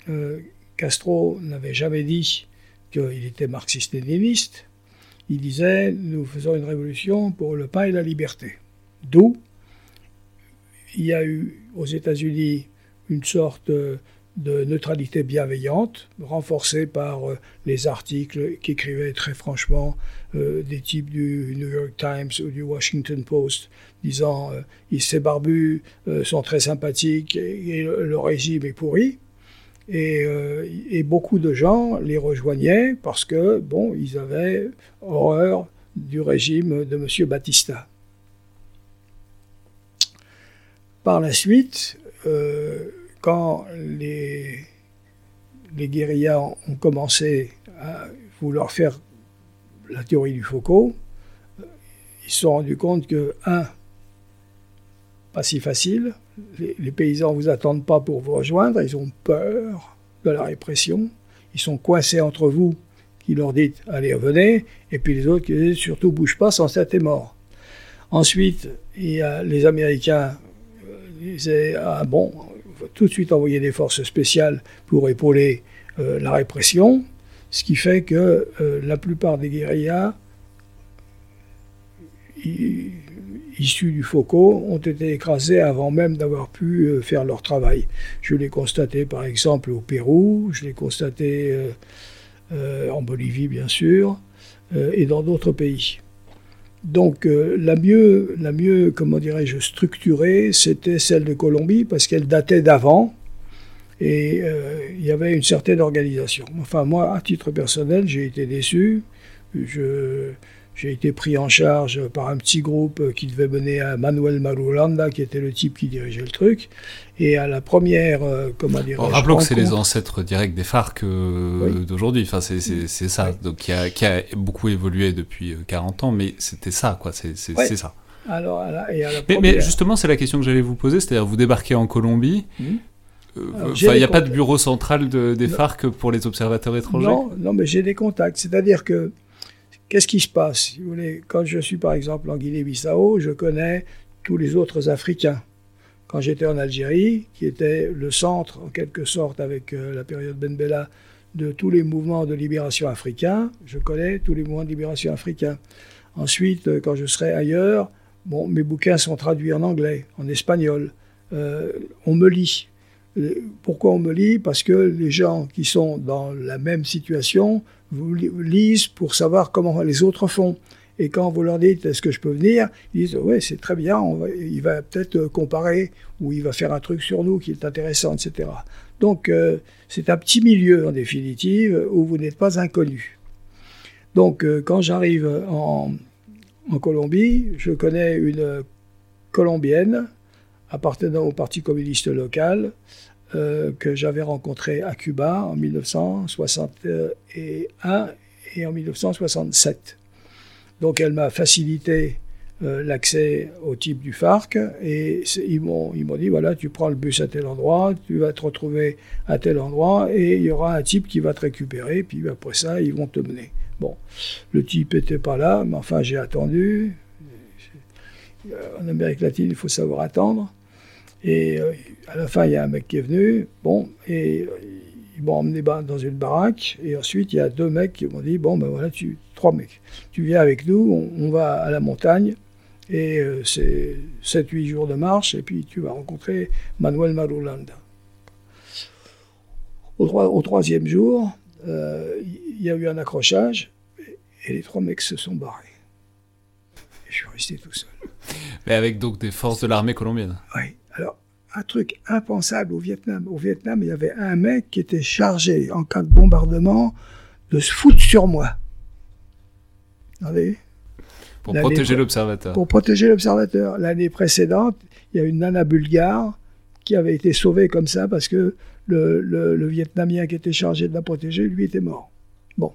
euh, Castro n'avait jamais dit qu'il était marxiste-léniniste. Il disait Nous faisons une révolution pour le pain et la liberté. D'où il y a eu aux États-Unis une sorte de neutralité bienveillante, renforcée par euh, les articles qu'écrivaient très franchement euh, des types du New York Times ou du Washington Post, disant euh, ces barbus sont très sympathiques et le régime est pourri. Euh, et, beaucoup de gens les rejoignaient parce que, bon, ils avaient horreur du régime de M. Batista. Par la suite, euh, quand les, les guérillas ont commencé à vouloir faire la théorie du Foucault, ils se sont rendus compte que, un, pas si facile, les, paysans ne vous attendent pas pour vous rejoindre, ils ont peur de la répression, ils sont coincés entre vous qui leur dites allez venez, et puis les autres qui disent surtout bouge pas sans ça t'es mort. Ensuite, il y a les Américains euh, disaient ah bon, tout de suite envoyer des forces spéciales pour épauler euh, la répression, ce qui fait que euh, la plupart des guérillas issus du Foucault ont été écrasés avant même d'avoir pu euh, faire leur travail. Je l'ai constaté par exemple au Pérou, je l'ai constaté euh, euh, en Bolivie bien sûr, et dans d'autres pays. Donc la mieux, la mieux, comment dirais-je, structurée, c'était celle de Colombie parce qu'elle datait d'avant Et il y avait une certaine organisation. Enfin, moi, à titre personnel, j'ai été déçu. J'ai été pris en charge par un petit groupe qui devait mener à Manuel Marulanda, qui était le type qui dirigeait le truc. Et à la première, euh, comment dire. Rappelons que c'est les ancêtres directs des FARC euh, d'aujourd'hui. Enfin, c'est, ça. Donc, qui a, qui a, beaucoup évolué depuis 40 ans, mais c'était ça, quoi. C'est, ça. Alors, et à la mais, mais, justement, c'est la question que j'allais vous poser. C'est-à-dire, vous débarquez en Colombie. Hmm. Euh, il n'y a pas de bureau central de, des FARC pour les observateurs étrangers? Non, non mais j'ai des contacts. C'est-à-dire que, qu'est-ce qui se passe vous voulez, Quand je suis par exemple en Guinée-Bissau, je connais tous les autres Africains. Quand j'étais en Algérie, qui était le centre, en quelque sorte, avec euh, la période Ben Bella, de tous les mouvements de libération africains, je connais tous les mouvements de libération africains. Ensuite, euh, quand je serai ailleurs, bon, mes bouquins sont traduits en anglais, en espagnol. on me lit. Pourquoi on me lit? Parce que les gens qui sont dans la même situation vous lisent pour savoir comment les autres font. Et quand vous leur dites est-ce que je peux venir, ils disent oui c'est très bien, il va peut-être comparer ou il va faire un truc sur nous qui est intéressant, etc. Donc euh, c'est un petit milieu en définitive où vous n'êtes pas inconnu. Donc euh, quand j'arrive en, en Colombie, je connais une Colombienne appartenant au Parti communiste local euh, que j'avais rencontré à Cuba en 1961 et en 1967. Donc elle m'a facilité euh, l'accès au type du FARC et ils m'ont, ils m'ont dit voilà, tu prends le bus à tel endroit, tu vas te retrouver à tel endroit et il y aura un type qui va te récupérer, puis après ça, ils vont te mener. Bon, le type n'était pas là, mais enfin j'ai attendu. En Amérique latine, il faut savoir attendre. Et euh, à la fin, il y a un mec qui est venu, bon, et euh, ils m'ont emmené dans une baraque, et ensuite, il y a deux mecs qui m'ont dit, bon, ben voilà, tu, trois mecs, tu viens avec nous, on, va à la montagne, et euh, c'est 7-8 jours de marche, et puis tu vas rencontrer Manuel Marulanda. Au, au troisième jour, il y a eu un accrochage, et les trois mecs se sont barrés. Et je suis resté tout seul. Mais avec donc des forces de l'armée colombienne Oui. Alors, un truc impensable au Vietnam. Au Vietnam, il y avait un mec qui était chargé, en cas de bombardement, de se foutre sur moi. Pour protéger l'observateur. Pour protéger l'observateur. L'année précédente, il y a une nana bulgare qui avait été sauvée comme ça parce que le, Vietnamien qui était chargé de la protéger, lui, était mort. Bon.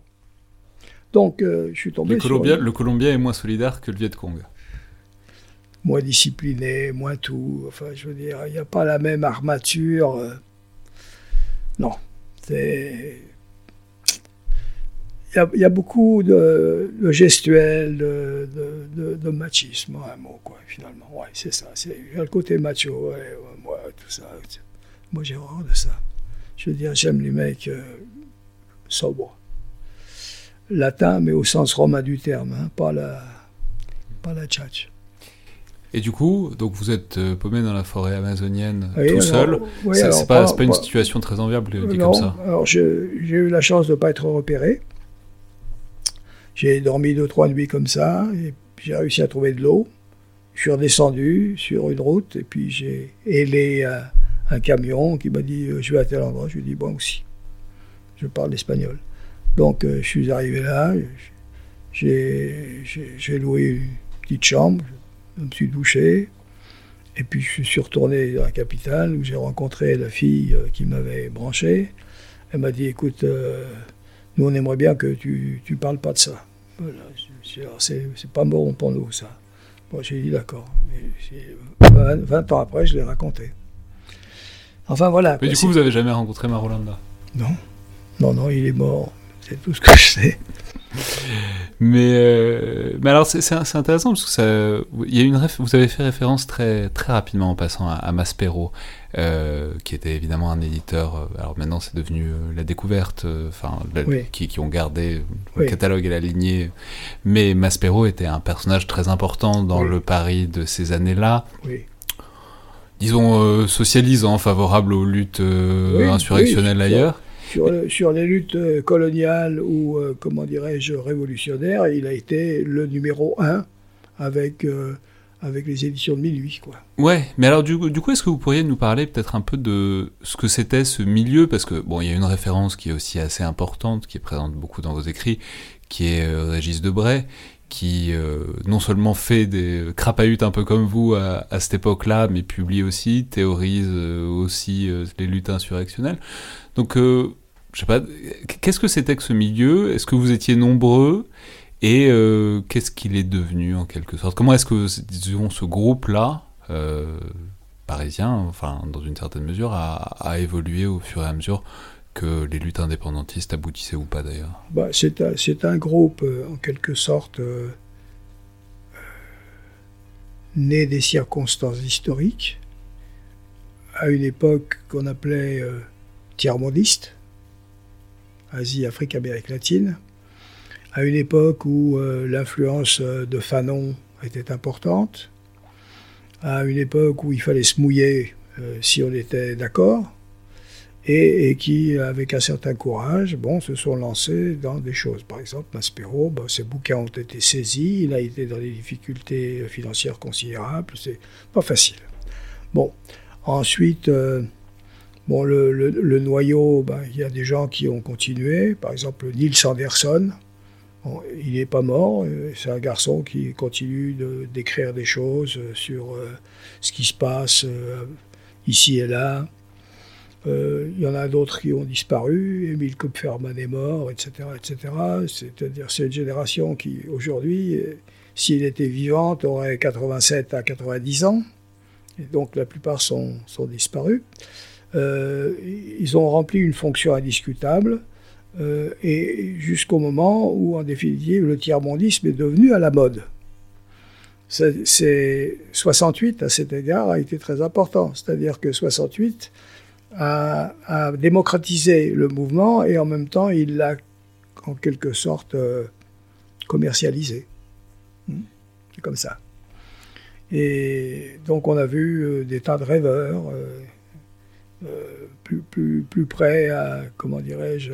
Donc, euh, je suis tombé le Colombien, Le Colombien est moins solidaire que le Viet Cong moins discipliné, moins tout. Enfin, je veux dire, il n'y a pas la même armature. Euh. Non, c'est. Il y, a, beaucoup de, de gestuels, de, machisme, un mot, quoi, finalement. Ouais, c'est ça. C'est le côté macho, moi, tout ça. Moi, j'ai horreur de ça. Je veux dire, j'aime les mecs euh, sobres. Latin, mais au sens romain du terme, hein, pas la, pas la tchatch. Et du coup, donc vous êtes euh, paumé dans la forêt amazonienne tout seul. c'est pas, pas, une situation très enviable dit comme ça. Alors j'ai eu la chance de ne pas être repéré. J'ai dormi deux trois nuits comme ça et j'ai réussi à trouver de l'eau. Je suis redescendu sur une route et puis j'ai ailé un, camion qui m'a dit euh, je vais à tel endroit. Je lui ai dit bon aussi. Je parle espagnol. Donc euh, je suis arrivé là. J'ai loué une petite chambre je me suis douché. Et puis je suis retourné dans la capitale où j'ai rencontré la fille euh, qui m'avait branché. Elle m'a dit écoute, euh, nous on aimerait bien que tu ne parles pas de ça. Voilà. C'est pas bon pour nous ça. Bon, j'ai dit d'accord. 20, ans après, je l'ai raconté. Enfin voilà. Mais du coup, vous avez jamais rencontré Marolanda? Non. Non, non, il est mort. C'est tout ce que je sais. Mais, euh, mais alors c'est intéressant parce que ça, il y a une vous avez fait référence très, très rapidement en passant à, Maspero, euh, qui était évidemment un éditeur. Euh, alors maintenant c'est devenu la découverte, enfin qui, qui, ont gardé le catalogue et la lignée. Mais Maspero était un personnage très important dans le Paris de ces années-là. Disons socialisant, favorable aux luttes insurrectionnelles ailleurs. Sur, les luttes euh, coloniales ou, euh, comment dirais-je, révolutionnaires, il a été le numéro un avec, euh, avec les éditions de minuit. Quoi. Ouais, mais alors du, du coup, est-ce que vous pourriez nous parler peut-être un peu de ce que c'était ce milieu? Parce que, bon, il y a une référence qui est aussi assez importante, qui est présente beaucoup dans vos écrits, qui est euh, Régis Debray, qui euh, non seulement fait des crapahutes un peu comme vous à, cette époque-là, mais publie aussi, théorise euh, aussi les luttes insurrectionnelles. Donc, je sais pas, qu'est-ce que c'était que ce milieu? Est-ce que vous étiez nombreux? Et euh, qu'est-ce qu'il est devenu en quelque sorte? Comment est-ce que ce groupe-là, euh, parisien, enfin dans une certaine mesure, a, évolué au fur et à mesure que les luttes indépendantistes aboutissaient ou pas d'ailleurs? Bah, C'est un, un, groupe euh, en quelque sorte né des circonstances historiques, à une époque qu'on appelait tiers-mondiste, Asie, Afrique, Amérique latine à une époque où euh, l'influence euh, de Fanon était importante, à une époque où il fallait se mouiller euh, si on était d'accord, et, qui, avec un certain courage, bon, se sont lancés dans des choses. Par exemple, Maspero, ses bouquins ont été saisis, il a été dans des difficultés financières considérables, c'est pas facile. Bon, ensuite, bon, le, noyau, ben, il y a des gens qui ont continué, par exemple Nils Anderson, il n'est pas mort, euh, c'est un garçon qui continue d'écrire des choses euh, sur euh, ce qui se passe ici et là. Il y en a d'autres qui ont disparu, Émile Kupferman est mort, etc. etc. C'est-à-dire c'est une génération qui, aujourd'hui, s'il était vivant, aurait 87 à 90 ans. Et donc la plupart sont, sont disparus. Ils ont rempli une fonction indiscutable. Euh, et jusqu'au moment où, en définitive, le tiers-mondisme est devenu à la mode. C'est 68 à cet égard a été très important, c'est-à-dire que 68 a, démocratisé le mouvement et en même temps il l'a en quelque sorte euh, commercialisé. Hmm? C'est comme ça. Et donc on a vu euh, des tas de rêveurs plus, plus, plus près à, comment dirais-je,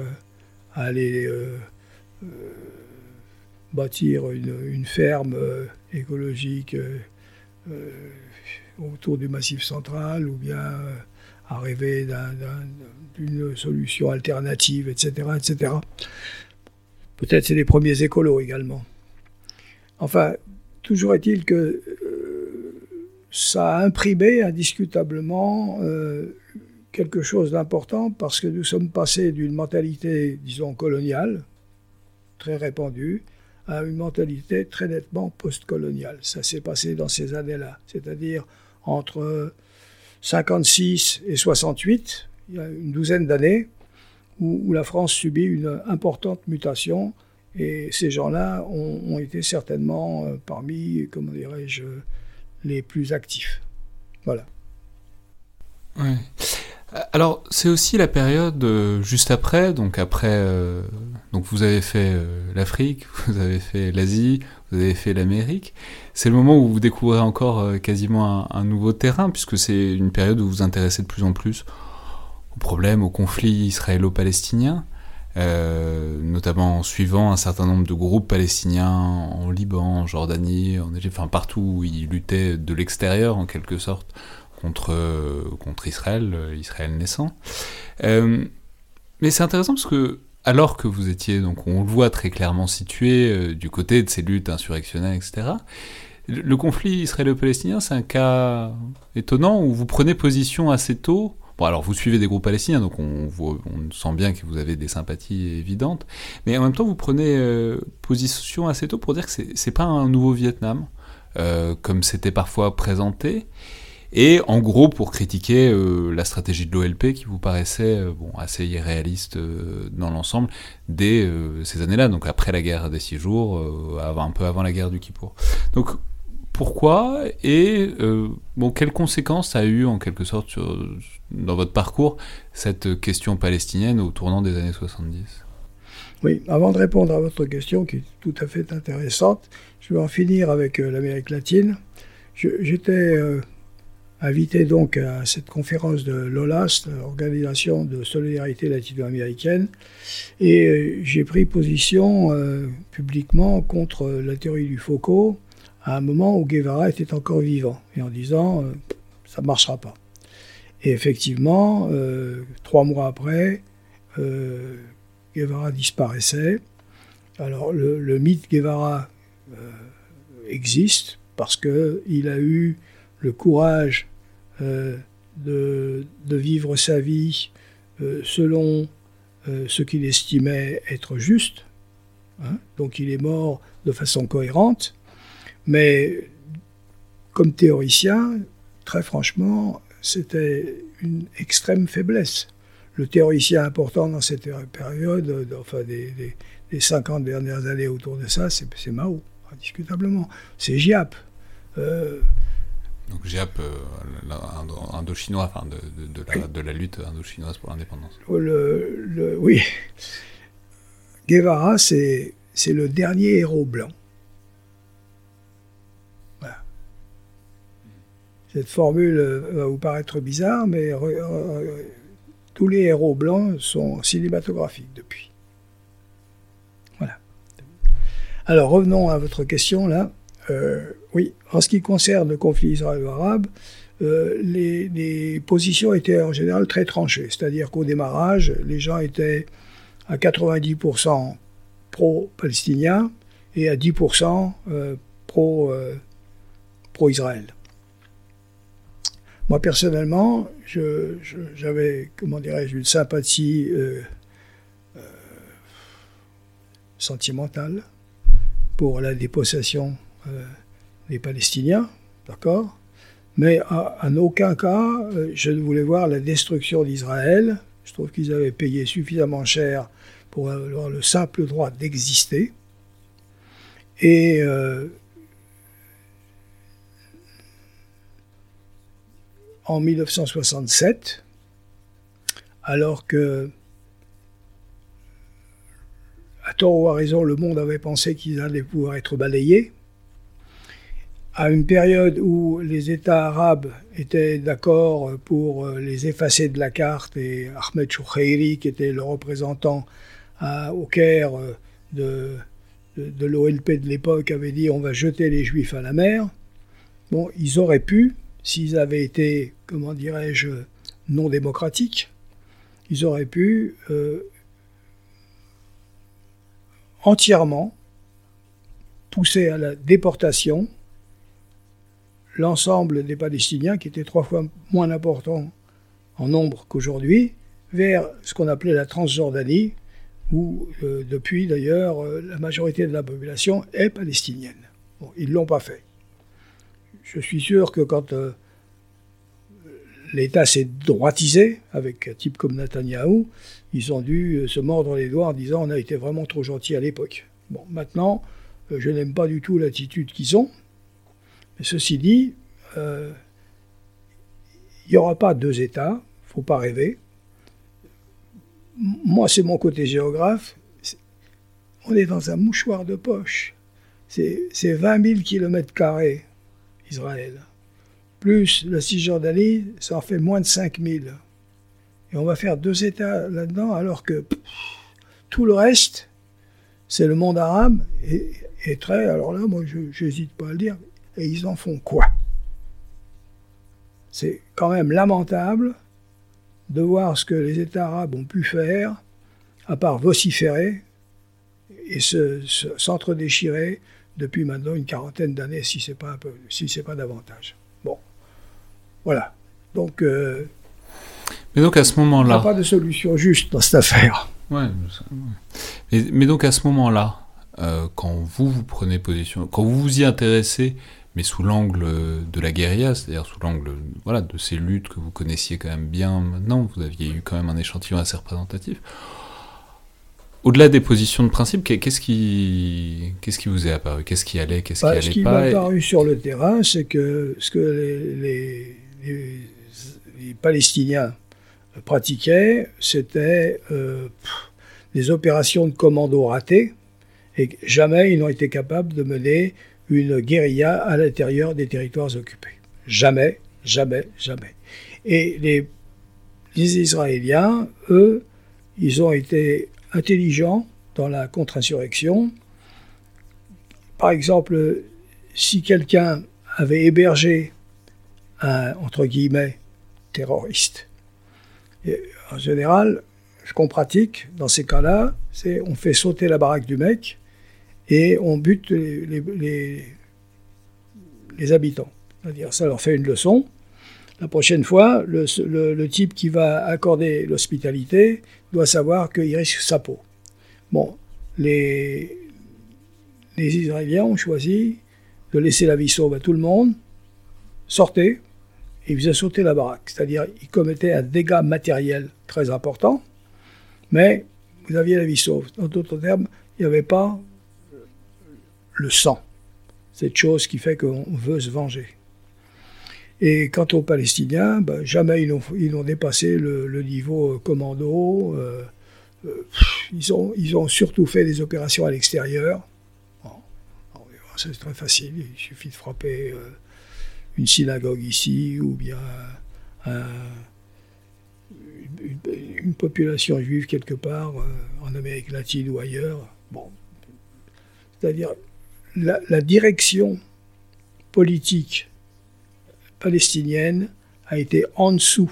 aller euh, euh, bâtir une, ferme euh, écologique autour du massif central ou bien à rêver d'une solution alternative, etc. etc. Peut-être c'est les premiers écolos également. Enfin, toujours est-il que ça a imprimé indiscutablement quelque chose d'important parce que nous sommes passés d'une mentalité, disons, coloniale, très répandue, à une mentalité très nettement post-coloniale. Ça s'est passé dans ces années-là, c'est-à-dire entre 56 et 68, il y a une douzaine d'années, où, la France subit une importante mutation et ces gens-là ont, été certainement euh, parmi, comment dirais-je, les plus actifs. Voilà. Ouais. Euh, alors, c'est aussi la période euh, juste après, donc après, euh, donc vous avez fait l'Afrique, (laughs) vous avez fait l'Asie, vous avez fait l'Amérique. C'est le moment où vous découvrez encore quasiment un, nouveau terrain, puisque c'est une période où vous vous intéressez de plus en plus aux problèmes, aux conflits israélo-palestiniens, notamment en suivant un certain nombre de groupes palestiniens en Liban, en Jordanie, en Égypte, enfin partout où ils luttaient de l'extérieur en quelque sorte contre, contre Israël, Israël naissant. Euh, mais c'est intéressant parce que, alors que vous étiez, donc on le voit très clairement situé euh, du côté de ces luttes insurrectionnelles, etc., le, conflit israélo-palestinien, c'est un cas étonnant où vous prenez position assez tôt. Bon, alors vous suivez des groupes palestiniens, donc on, on sent bien que vous avez des sympathies évidentes, mais en même temps vous prenez euh, position assez tôt pour dire que c'est pas un nouveau Vietnam, comme c'était parfois présenté, et en gros pour critiquer euh, la stratégie de l'OLP qui vous paraissait euh, bon, assez irréaliste euh, dans l'ensemble dès ces années-là, donc après la guerre des six jours, un peu avant la guerre du Kippour. Donc pourquoi et bon, quelles conséquences a eu en quelque sorte dans votre parcours cette question palestinienne au tournant des années 70 oui, avant de répondre à votre question qui est tout à fait intéressante, je vais en finir avec l'Amérique latine. J'étais invité donc à cette conférence de l'OLAS, l'Organisation de solidarité latino-américaine, et euh, j'ai pris position euh, publiquement contre la théorie du Foucault à un moment où Guevara était encore vivant, et en disant euh, ça ne marchera pas. Et effectivement, trois mois après, Guevara disparaissait. Alors le, mythe Guevara existe parce qu'il a eu le courage de, de, vivre sa vie selon ce qu'il estimait être juste. Hein. Donc il est mort de façon cohérente. Mais comme théoricien, très franchement, c'était une extrême faiblesse. Le théoricien important dans cette période, enfin des, des, 50 dernières années autour de ça, c'est Mao, indiscutablement. C'est Giap. Euh, donc Giap, euh, indo-chinois, de, la, lutte indo-chinoise pour l'indépendance. Oui. Guevara, c'est le dernier héros blanc. Cette formule euh, va vous paraître bizarre, mais tous les héros blancs sont cinématographiques depuis. Voilà. Alors revenons à votre question là. Euh, oui, en ce qui concerne le conflit israélo-arabe, euh, les, positions étaient en général très tranchées. C'est-à-dire qu'au démarrage, les gens étaient à 90% pro-palestiniens et à 10% pro-Israël. Moi, personnellement, j'avais, comment une sympathie euh, euh, sentimentale pour la dépossession euh, des Palestiniens, d'accord Mais en aucun cas, je ne voulais voir la destruction d'Israël. Je trouve qu'ils avaient payé suffisamment cher pour avoir le simple droit d'exister. Et en 1967, alors que, à tort ou à raison, le monde avait pensé qu'ils allaient pouvoir être balayés, à une période où les États arabes étaient d'accord pour les effacer de la carte et Ahmed Choucheiri, qui était le représentant au Caire de, de, de l'OLP de l'époque, avait dit on va jeter les Juifs à la mer. Bon, ils auraient pu, s'ils avaient été, comment dirais-je, non démocratiques, ils auraient pu euh, entièrement pousser à la déportation l'ensemble des Palestiniens, qui étaient trois fois moins importants en nombre qu'aujourd'hui, vers ce qu'on appelait la Transjordanie, où euh, depuis d'ailleurs euh, la majorité de la population est palestinienne. ils ne l'ont pas fait je suis sûr que quand euh, l'État s'est droitisé, avec un type comme Netanyahou, ils ont dû se mordre les doigts en disant on a été vraiment trop gentil à l'époque. Maintenant, je n'aime pas du tout l'attitude qu'ils ont. Ceci dit, il n'y aura pas deux États, il ne faut pas rêver. Moi, c'est mon côté géographe. On est dans un mouchoir de poche. C'est 20 000 kilomètres carrés Israël. Plus la Cisjordanie, ça en fait moins de 5000. Et on va faire deux États là-dedans, alors que tout le reste, c'est le monde arabe, et, très, alors là, moi, je n'hésite pas à le dire, et ils en font quoi? C'est quand même lamentable de voir ce que les États arabes ont pu faire, à part vociférer et s'entre-déchirer depuis maintenant une quarantaine d'années, si c'est pas un peu, si c'est pas davantage. Bon, voilà. Donc, euh, mais donc à ce moment-là, il n'y a pas de solution juste dans cette affaire. Ouais. Mais, donc à ce moment-là, euh, quand vous vous prenez position, quand vous vous y intéressez, mais sous l'angle de la guérilla, c'est-à-dire sous l'angle voilà de ces luttes que vous connaissiez quand même bien maintenant, vous aviez eu quand même un échantillon assez représentatif. Au-delà des positions de principe, qu'est-ce qui, qu'est-ce qui vous est apparu? Qu'est-ce qui allait Qu'est-ce qui bah, allait Ce qui m'est apparu sur le terrain, c'est que ce que les, Palestiniens pratiquaient, c'était euh, des opérations de commando ratées, et jamais ils n'ont été capables de mener une guérilla à l'intérieur des territoires occupés. Jamais, jamais, jamais. Et les, Israéliens, eux, ils ont été intelligent dans la contre-insurrection. Par exemple, si quelqu'un avait hébergé un, entre guillemets, terroriste, en général, ce qu'on pratique dans ces cas-là, c'est on fait sauter la baraque du mec et on bute les, habitants. C'est-à-dire, ça leur fait une leçon. La prochaine fois, le, type qui va accorder l'hospitalité doit savoir qu'il risque sa peau. Bon, les, les Israéliens ont choisi de laisser la vie sauve à tout le monde, sortez, et ils faisaient sauter la baraque. C'est-à-dire, ils commettaient un dégât matériel très important, mais vous aviez la vie sauve. En d'autres termes, il n'y avait pas le sang, cette chose qui fait qu'on veut se venger. Et quant aux Palestiniens, ben, jamais ils n'ont dépassé le, niveau commando. Euh, euh, ils, ont, surtout fait des opérations à l'extérieur. c'est très facile, il suffit de frapper euh, une synagogue ici ou bien une, population juive quelque part euh, en Amérique latine ou ailleurs. Bon. C'est-à-dire la, direction politique palestinienne a été en dessous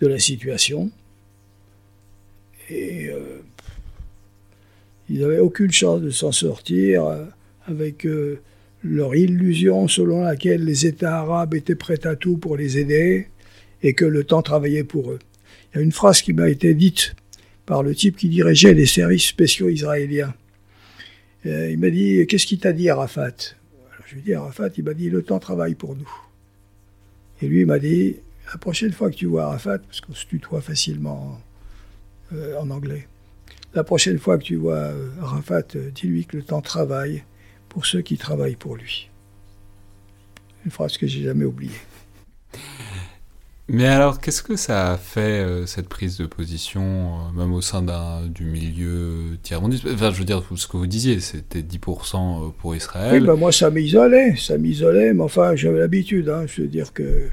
de la situation et euh, ils n'avaient aucune chance de s'en sortir euh, avec euh, leur illusion selon laquelle les États arabes étaient prêts à tout pour les aider et que le temps travaillait pour eux. Il y a une phrase qui m'a été dite par le type qui dirigeait les services spéciaux israéliens. Il m'a dit Qu'est-ce qu'il t'a dit, Arafat? Je lui ai dit Arafat, il m'a dit Le temps travaille pour nous. Et lui, il m'a dit La prochaine fois que tu vois Arafat, parce qu'on se tutoie facilement euh, en anglais. La prochaine fois que tu vois euh, Rafat, euh, dis-lui que le temps travaille pour ceux qui travaillent pour lui. Une phrase que j'ai jamais oubliée. Mais alors, qu'est-ce que ça a fait, cette prise de position, même au sein du milieu tiers-mondiste? Enfin, je veux dire, ce que vous disiez, c'était 10% pour Israël. Oui, ben moi, ça m'isolait, ça m'isolait, mais enfin, j'avais l'habitude. Hein, je veux dire que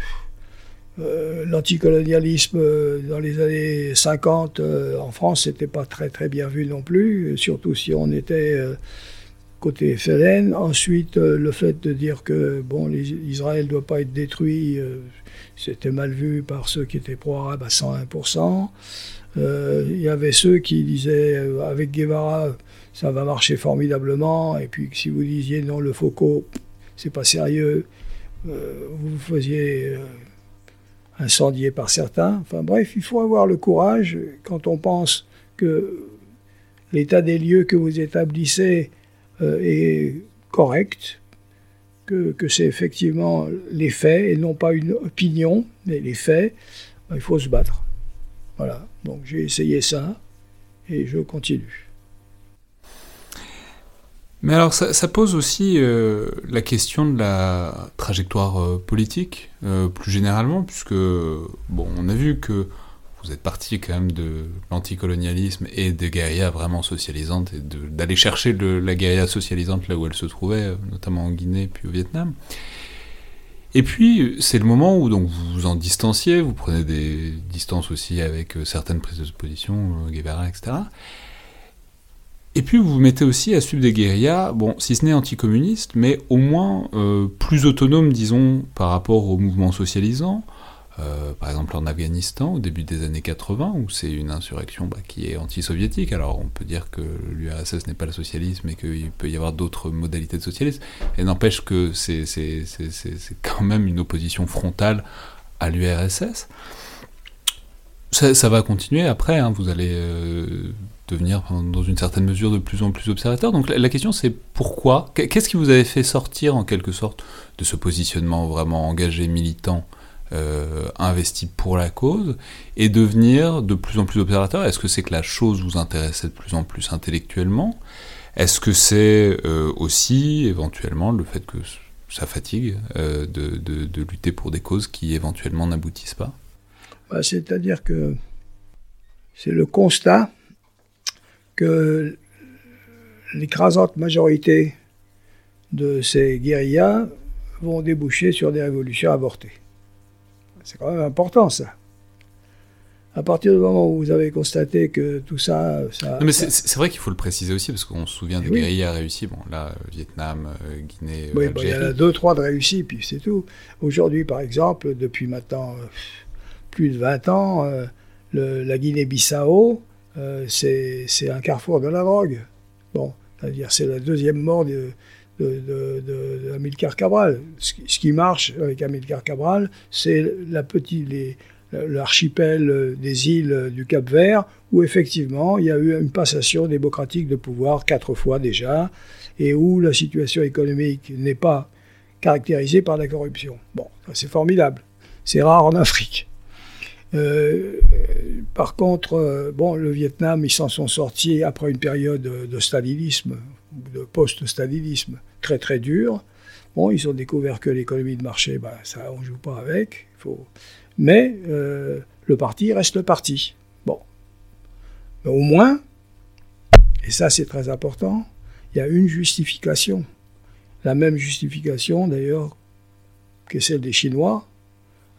euh, l'anticolonialisme euh, dans les années 50 euh, en France, c'était pas très très bien vu non plus, surtout si on était côté FLN. Ensuite, le fait de dire que bon, Israël ne doit pas être détruit, c'était mal vu par ceux qui étaient pro-arabes à 101%. Il y avait ceux qui disaient avec Guevara, ça va marcher formidablement, et puis si vous disiez non, le Foucault, c'est pas sérieux, vous faisiez incendié par certains. Enfin bref, il faut avoir le courage quand on pense que l'état des lieux que vous établissez euh, est correct, que, c'est effectivement les faits et non pas une opinion, mais les faits, il faut se battre. Voilà, donc j'ai essayé ça et je continue. Mais alors ça, pose aussi euh, la question de la trajectoire euh, politique, euh, plus généralement, puisque bon, on a vu que vous êtes parti quand même de l'anticolonialisme et des guérillas vraiment socialisantes, et d'aller chercher la guérilla socialisante là où elle se trouvait, notamment en Guinée puis au Vietnam. Et puis, c'est le moment où donc, vous vous en distanciez, vous prenez des distances aussi avec certaines prises de position, Guevara, etc. Et puis vous vous mettez aussi à suivre des guérillas, bon, si ce n'est anticommunistes, mais au moins euh, plus autonomes, disons, par rapport au mouvement socialisant. Euh, par exemple en Afghanistan, au début des années 80, où c'est une insurrection bah, qui est anti-soviétique. Alors on peut dire que l'URSS n'est pas le socialisme et qu'il peut y avoir d'autres modalités de socialisme. Et n'empêche que c'est quand même une opposition frontale à l'URSS. Ça, va continuer après, hein, vous allez euh, devenir dans une certaine mesure de plus en plus observateur. Donc la, question c'est pourquoi? Qu'est-ce qui vous avait fait sortir en quelque sorte de ce positionnement vraiment engagé, militant, euh, investi pour la cause, et devenir de plus en plus observateur. Est-ce que c'est que la chose vous intéressait de plus en plus intellectuellement? Est-ce que c'est euh, aussi éventuellement le fait que ça fatigue euh, de, lutter pour des causes qui éventuellement n'aboutissent pas? Bah, C'est-à-dire que c'est le constat que l'écrasante majorité de ces guérillas vont déboucher sur des révolutions avortées. C'est quand même important ça. À partir du moment où vous avez constaté que tout ça, ça. Non, mais c'est vrai qu'il faut le préciser aussi parce qu'on se souvient des Oui. guerriers réussis. Bon, là, euh, Vietnam, euh, Guinée, euh, Oui, bon, il y en a deux, trois de réussis, puis c'est tout. Aujourd'hui, par exemple, depuis maintenant plus de 20 ans, euh, le- la Guinée-Bissau, euh, c'est c'est un carrefour de la drogue. Bon, c'est-à-dire c'est la deuxième mort de, de, Cabral. Ce qui, marche avec Amilcar Cabral, c'est la petite, l'archipel des îles du Cap-Vert, où effectivement il y a eu une passation démocratique de pouvoir quatre fois déjà, et où la situation économique n'est pas caractérisée par la corruption. Bon, c'est formidable. C'est rare en Afrique. Euh, par contre, euh, bon, le Vietnam, ils s'en sont sortis après une période de, stalinisme, de post-stalinisme très très dure. Bon, ils ont découvert que l'économie de marché, ben, ça, on joue pas avec. Faut... Mais euh, le parti reste le parti. Bon. Mais au moins, et ça c'est très important, il y a une justification. La même justification d'ailleurs que celle des Chinois,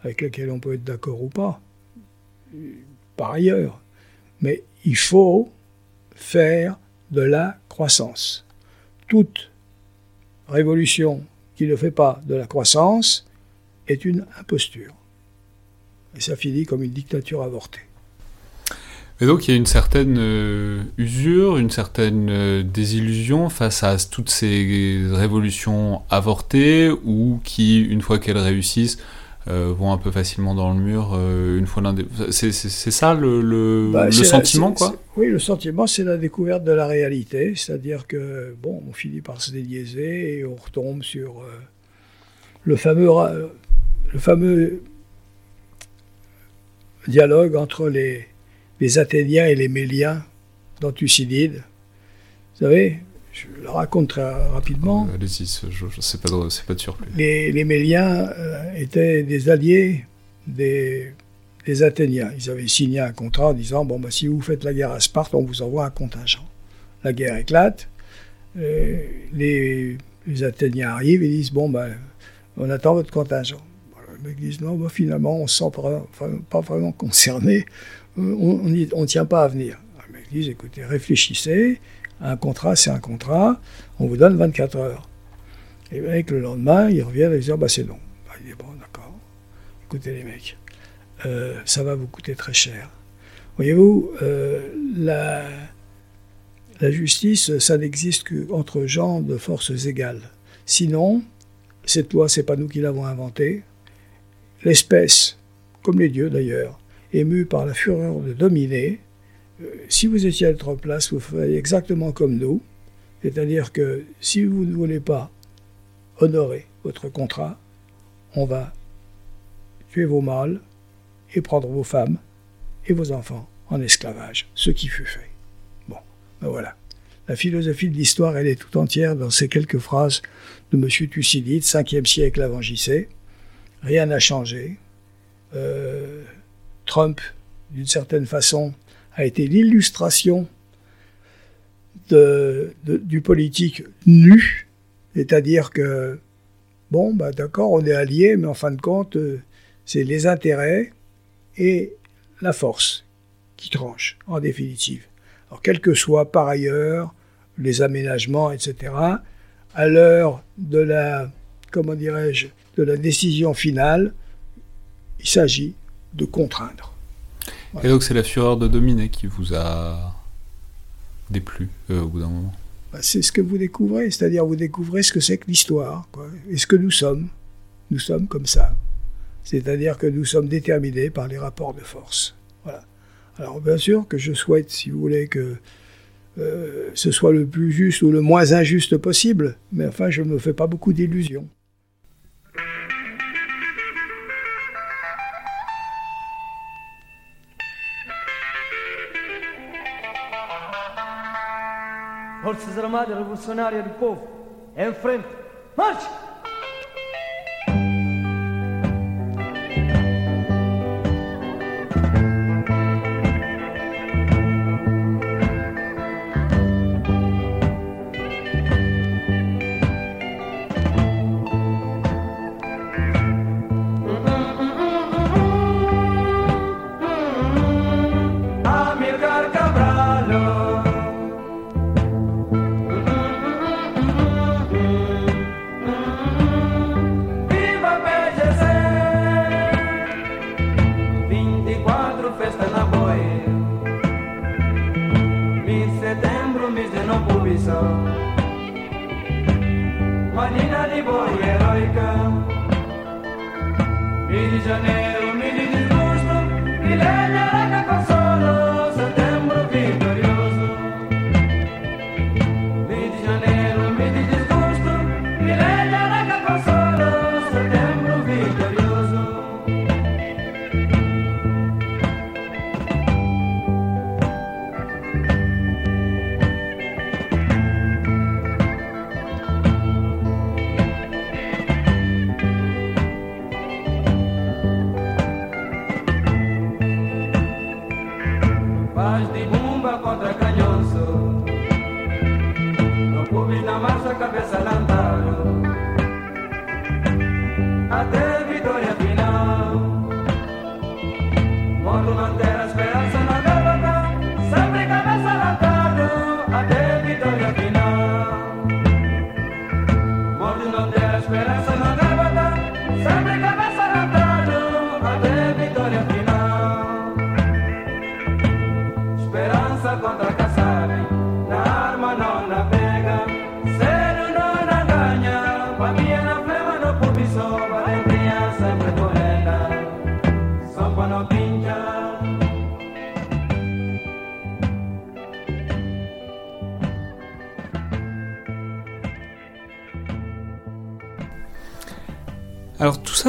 avec laquelle on peut être d'accord ou pas, par ailleurs. Mais il faut faire de la croissance. Toute révolution qui ne fait pas de la croissance est une imposture. Et ça finit comme une dictature avortée. Et donc il y a une certaine euh, usure, une certaine euh, désillusion face à toutes ces révolutions avortées ou qui, une fois qu'elles réussissent, vont un peu facilement dans le mur. euh, une fois l'un des... c'est, ça le, le, Bah, le c'est la- sentiment, quoi Oui, le sentiment, c'est la découverte de la réalité. C'est-à-dire que, bon, on finit par se déliaiser et on retombe sur euh, le, fameux, le fameux dialogue entre les, les Athéniens et les Méliens dans Thucydide. Vous savez, je le raconte très rapidement. Euh, Allez-y, c'est- pas pas de surplus. Les, les Méliens euh, étaient des alliés des, des Athéniens. Ils avaient signé un contrat en disant bon, bah, si vous faites la guerre à Sparte, on vous envoie un contingent. La guerre éclate. euh, les, les Athéniens arrivent et disent bon, bah, on attend votre contingent. Mecs disent non, bah, finalement, on ne se sent pas, pas vraiment concerné. On ne tient pas à venir. Mecs disent écoutez, réfléchissez. Un contrat, c'est un contrat. On vous donne 24 heures. Et bien, le lendemain, ils reviennent et disent Ah, bah, c'est non. Bah, il dit Bon, d'accord. Écoutez, les mecs, euh, ça va vous coûter très cher. Voyez-vous, euh, la, justice, ça n'existe qu'entre gens de forces égales. Sinon, cette loi, c'est pas nous qui l'avons inventée. L'espèce, comme les dieux d'ailleurs, émue par la fureur de dominer, si vous étiez à notre place, vous feriez exactement comme nous. C'est-à-dire que si vous ne voulez pas honorer votre contrat, on va tuer vos mâles et prendre vos femmes et vos enfants en esclavage, ce qui fut fait. Bon, ben voilà. La philosophie de l'histoire, elle est tout entière dans ces quelques phrases de M. Thucydide, 5e siècle avant JC. Rien n'a changé. Euh, Trump, d'une certaine façon, a été l'illustration du politique nu, c'est-à-dire que, bon, bah, d'accord, on est alliés, mais en fin de compte, euh, c'est les intérêts et la force qui tranchent, en définitive. Alors, quels que soient par ailleurs les aménagements, etc., à l'heure de la, comment dirais-je, de la décision finale, il s'agit de contraindre. Et donc c'est la fureur de dominer qui vous a déplu euh, au bout d'un moment. Bah, c'est ce que vous découvrez, c'est-à-dire vous découvrez ce que c'est que l'histoire, quoi, et ce que nous sommes. Nous sommes comme ça. C'est-à-dire que nous sommes déterminés par les rapports de force. Voilà. Alors bien sûr que je souhaite, si vous voulez, que euh, ce soit le plus juste ou le moins injuste possible, mais enfin je ne me fais pas beaucoup d'illusions. Forças Armadas Revolucionárias do Povo, em frente, marche!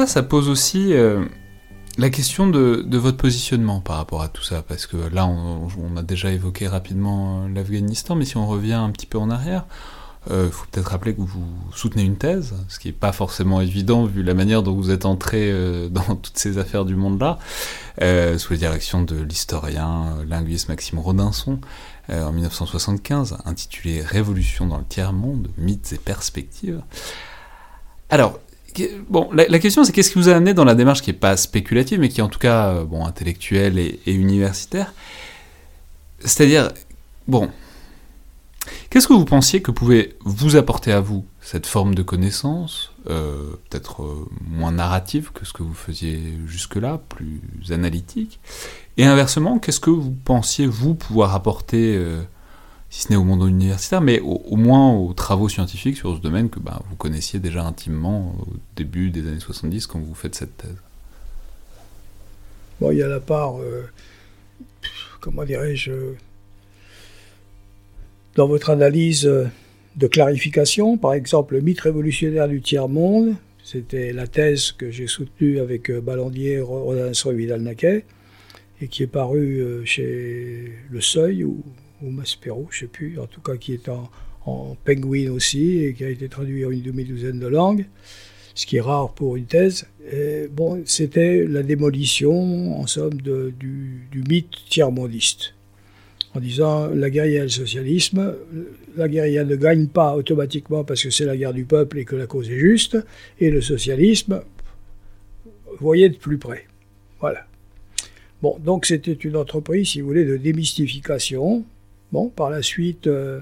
Ça, pose aussi euh, la question de, votre positionnement par rapport à tout ça, parce que là, on, a déjà évoqué rapidement euh, l'Afghanistan, mais si on revient un petit peu en arrière, il faut peut-être rappeler que vous soutenez une thèse, ce qui n'est pas forcément évident vu la manière dont vous êtes entré euh, (laughs) dans toutes ces affaires du monde-là, euh, sous la direction de l'historien euh, linguiste Maxime Rodinson, euh, en 1975, intitulée Révolution dans le tiers-monde, mythes et perspectives. Alors, bon, la, question c'est qu'est-ce qui vous a amené dans la démarche qui n'est pas spéculative, mais qui est en tout cas euh, bon, intellectuelle et, et universitaire? C'est-à-dire, bon, qu'est-ce que vous pensiez que pouvait vous apporter à vous cette forme de connaissance, euh, peut-être euh, moins narrative que ce que vous faisiez jusque-là, plus analytique? Et inversement, qu'est-ce que vous pensiez vous pouvoir apporter euh, si ce n'est au monde universitaire, mais au, moins aux travaux scientifiques sur ce domaine que bah, vous connaissiez déjà intimement au début des années 70 quand vous faites cette thèse. Bon, il y a la part, euh, comment dirais-je, dans votre analyse euh, de clarification, par exemple, le mythe révolutionnaire du tiers-monde, c'était la thèse que j'ai soutenue avec euh, Ballandier, Rodinson et Vidal-Naquet, et qui est parue euh, chez Le Seuil ou, ou Maspero, je ne sais plus, en tout cas qui est en, en penguin aussi, et qui a été traduit en une demi-douzaine de langues ce qui est rare pour une thèse. Bon, c'était la démolition, en somme, du, mythe tiers-mondiste. En disant, la guerre et le socialisme, la guérilla ne gagne pas automatiquement parce que c'est la guerre du peuple et que la cause est juste, et le socialisme, voyez de plus près. Voilà. Bon, donc c'était une entreprise, si vous voulez, de démystification. Bon, par la suite, euh,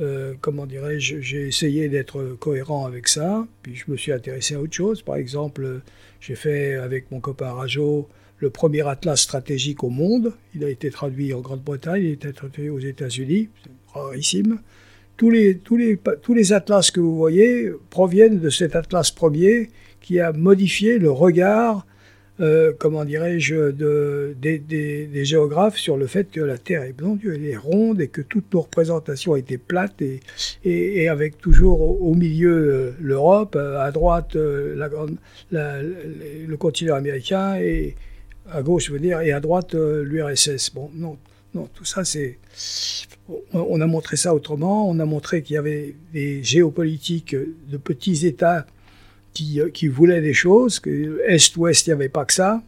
euh, comment dirais-je, j'ai essayé d'être cohérent avec ça, puis je me suis intéressé à autre chose. Par exemple, j'ai fait avec mon copain Rajo le premier atlas stratégique au monde. Il a été traduit en Grande-Bretagne, il a été traduit aux États-Unis, c'est rarissime. Tous les atlas que vous voyez proviennent de cet atlas premier qui a modifié le regard euh, comment dirais-je, de, des, géographes sur le fait que la Terre est, bon Dieu, elle est ronde et que toutes nos représentations étaient plates et, avec toujours au, milieu euh, l'Europe, à droite euh, la, la, le continent américain et à gauche, je veux dire, et à droite l'URSS. Bon, non, non, tout ça c'est. On a montré ça autrement. On a montré qu'il y avait des géopolitiques de petits États qui, qui, voulaient des choses, que Est-Ouest, il n'y avait pas que ça.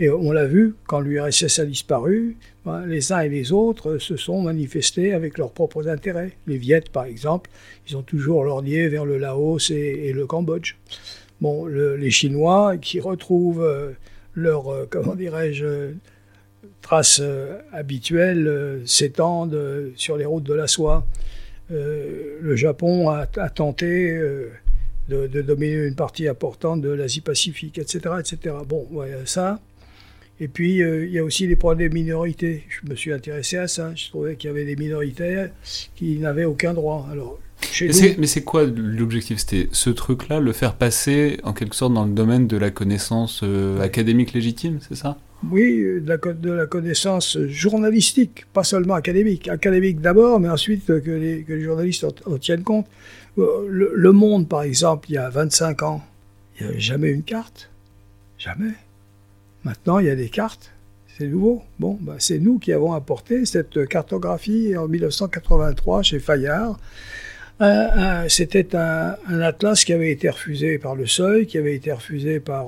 Et on l'a vu, quand l'URSS a disparu, ben, les uns et les autres se sont manifestés avec leurs propres intérêts. Les Viettes, par exemple, ils ont toujours lorgné vers le Laos et, le Cambodge. Bon, le, les Chinois qui retrouvent euh, leur, euh, comment dirais-je, traces euh, habituelles s'étendent sur les routes de la soie. Euh, le Japon a, tenté euh, de, de, dominer une partie importante de l'Asie-Pacifique, etc., etc. Bon, voilà ça. Et puis, euh, il y a aussi les problèmes des minorités. Je me suis intéressé à ça. Je trouvais qu'il y avait des minorités qui n'avaient aucun droit. Alors, chez Mais nous, c'est- Mais c'est quoi l'objectif? C'était ce truc-là, le faire passer en quelque sorte dans le domaine de la connaissance euh, académique légitime, c'est ça? Oui, euh, de la, co- de la connaissance journalistique, pas seulement académique. Académique d'abord, mais ensuite que les, que les journalistes en, en tiennent compte. Euh, Le, Monde, par exemple, il y a 25 ans, il n'y avait jamais une carte. Jamais. Maintenant, il y a des cartes. C'est nouveau. Bon, bah, c'est nous qui avons apporté cette cartographie en 1983 chez Fayard. Euh, euh, C'était un, atlas qui avait été refusé par le Seuil, qui avait été refusé par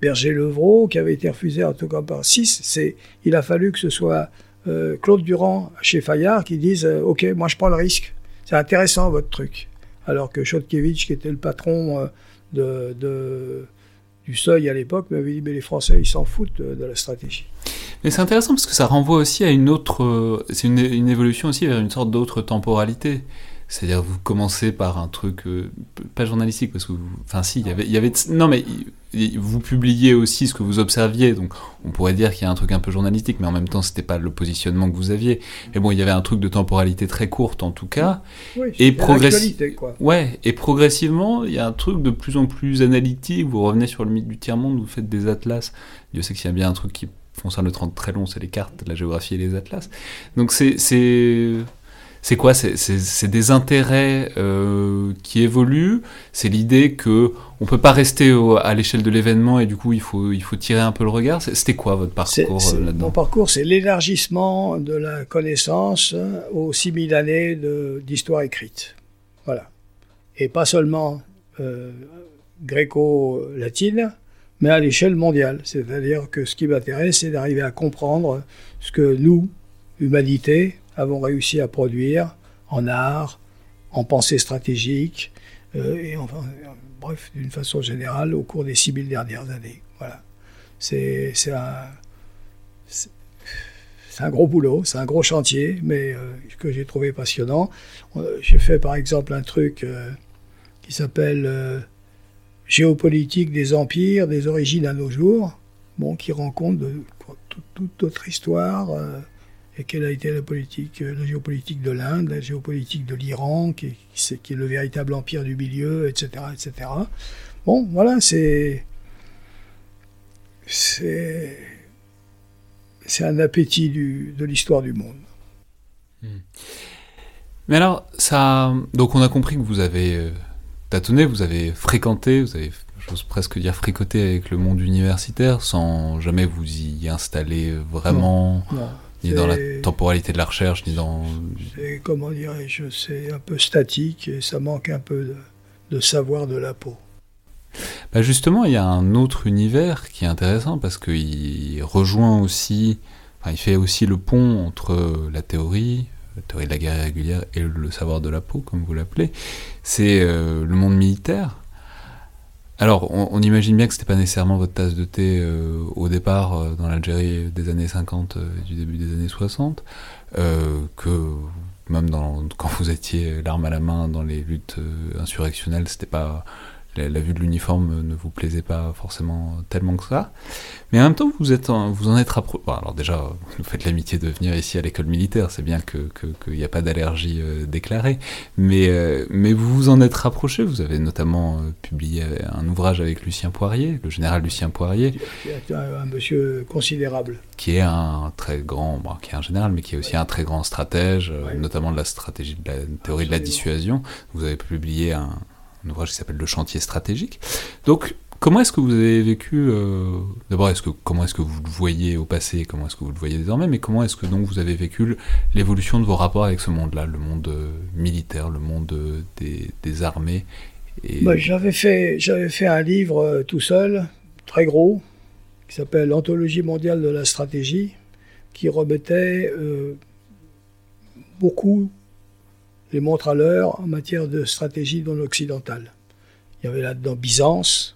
Berger-Levrault, qui avait été refusé en tout cas par 6. C'est, il a fallu que ce soit euh, Claude Durand chez Fayard qui dise euh, Ok, moi je prends le risque. C'est intéressant votre truc. Alors que Chodkiewicz, qui était le patron euh, de, du Seuil à l'époque, m'avait dit Mais les Français, ils s'en foutent de la stratégie. Mais c'est intéressant parce que ça renvoie aussi à une autre. C'est une évolution aussi vers une sorte d'autre temporalité. C'est-à-dire, vous commencez par un truc euh, pas journalistique parce que, vous- enfin, si, il y avait, il y avait, non mais vous publiez aussi ce que vous observiez, donc on pourrait dire qu'il y a un truc un peu journalistique, mais en même temps, c'était pas le positionnement que vous aviez. Mais bon, il y avait un truc de temporalité très courte en tout cas. Oui, Et c'est progressi- l'actualité, quoi. Ouais, et progressivement, il y a un truc de plus en plus analytique. Vous revenez sur le mythe du tiers-monde, vous faites des atlas. Dieu sait qu'il y a bien un truc qui concerne le 30 très long, c'est les cartes, la géographie et les atlas. Donc c'est c'est quoi C'est des intérêts euh, qui évoluent. C'est l'idée que on peut pas rester au- à l'échelle de l'événement et du coup il faut il faut tirer un peu le regard. C'était quoi votre parcours euh, mon là-dedans parcours, c'est l'élargissement de la connaissance aux 6000 années d'histoire écrite. Voilà. Et pas seulement euh, gréco-latine, mais à l'échelle mondiale. C'est-à-dire que ce qui m'intéresse, c'est d'arriver à comprendre ce que nous, humanité, avons réussi à produire en art, en pensée stratégique, euh, et enfin, bref, d'une façon générale, au cours des 6000 dernières années. Voilà. C'est un, un gros boulot, c'est un gros chantier, mais euh, que j'ai trouvé passionnant. Euh, j'ai fait par exemple un truc qui s'appelle Géopolitique des empires, des origines à nos jours, bon, qui rend toute, notre histoire et quelle a été la politique, euh, la géopolitique de l'Inde, la géopolitique de l'Iran, qui, qui, c'est- qui est le véritable empire du milieu, etc., etc. Bon, voilà, c'est c'est c'est un appétit du- de l'histoire du monde. Mais alors, ça. Donc, on a compris que vous avez euh, tâtonné, vous avez fréquenté, vous avez, j'ose presque dire, fricoté avec le monde universitaire sans jamais vous y installer vraiment, Non, ni dans la temporalité de la recherche, ni dans. c'est comment dirais-je, c'est un peu statique et ça manque un peu de, de savoir de la peau. Bah justement, il y a un autre univers qui est intéressant parce qu'il rejoint aussi. Enfin, il fait aussi le pont entre la théorie, la théorie de la guerre irrégulière et le savoir de la peau, comme vous l'appelez. C'est euh, le monde militaire. Alors, on, imagine bien que c'était pas nécessairement votre tasse de thé euh, au départ euh, dans l'Algérie des années 50 euh, et du début des années 60, euh, que même dans, quand vous étiez l'arme à la main dans les luttes insurrectionnelles, c'était pas la, la vue de l'uniforme ne vous plaisait pas forcément tellement que ça. Mais en même temps, vous, êtes en, vous en êtes rapproché. Bon, alors déjà, vous faites l'amitié de venir ici à l'école militaire, c'est bien qu'il que, n'y a pas d'allergie euh, déclarée. Mais, euh, mais vous vous en êtes rapproché, vous avez notamment euh, publié un ouvrage avec Lucien Poirier, le général Lucien Poirier, un, un monsieur considérable. qui est un très grand, bon, qui est un général, mais qui est aussi un très grand stratège, Ouais. notamment de la stratégie, de la théorie de la dissuasion. Vous avez publié un, un ouvrage qui s'appelle Le chantier stratégique. Donc, comment est-ce que vous avez vécu euh, D'abord, est-ce que comment est-ce que vous le voyez au passé Comment est-ce que vous le voyez désormais Mais comment est-ce que donc vous avez vécu l'évolution de vos rapports avec ce monde-là, le monde euh, militaire, le monde euh, des, armées. Moi, j'avais fait, j'avais fait un livre tout seul, très gros, qui s'appelle Anthologie mondiale de la stratégie, qui remettait beaucoup les montres à l'heure en matière de stratégie non occidentale. Il y avait là-dedans Byzance,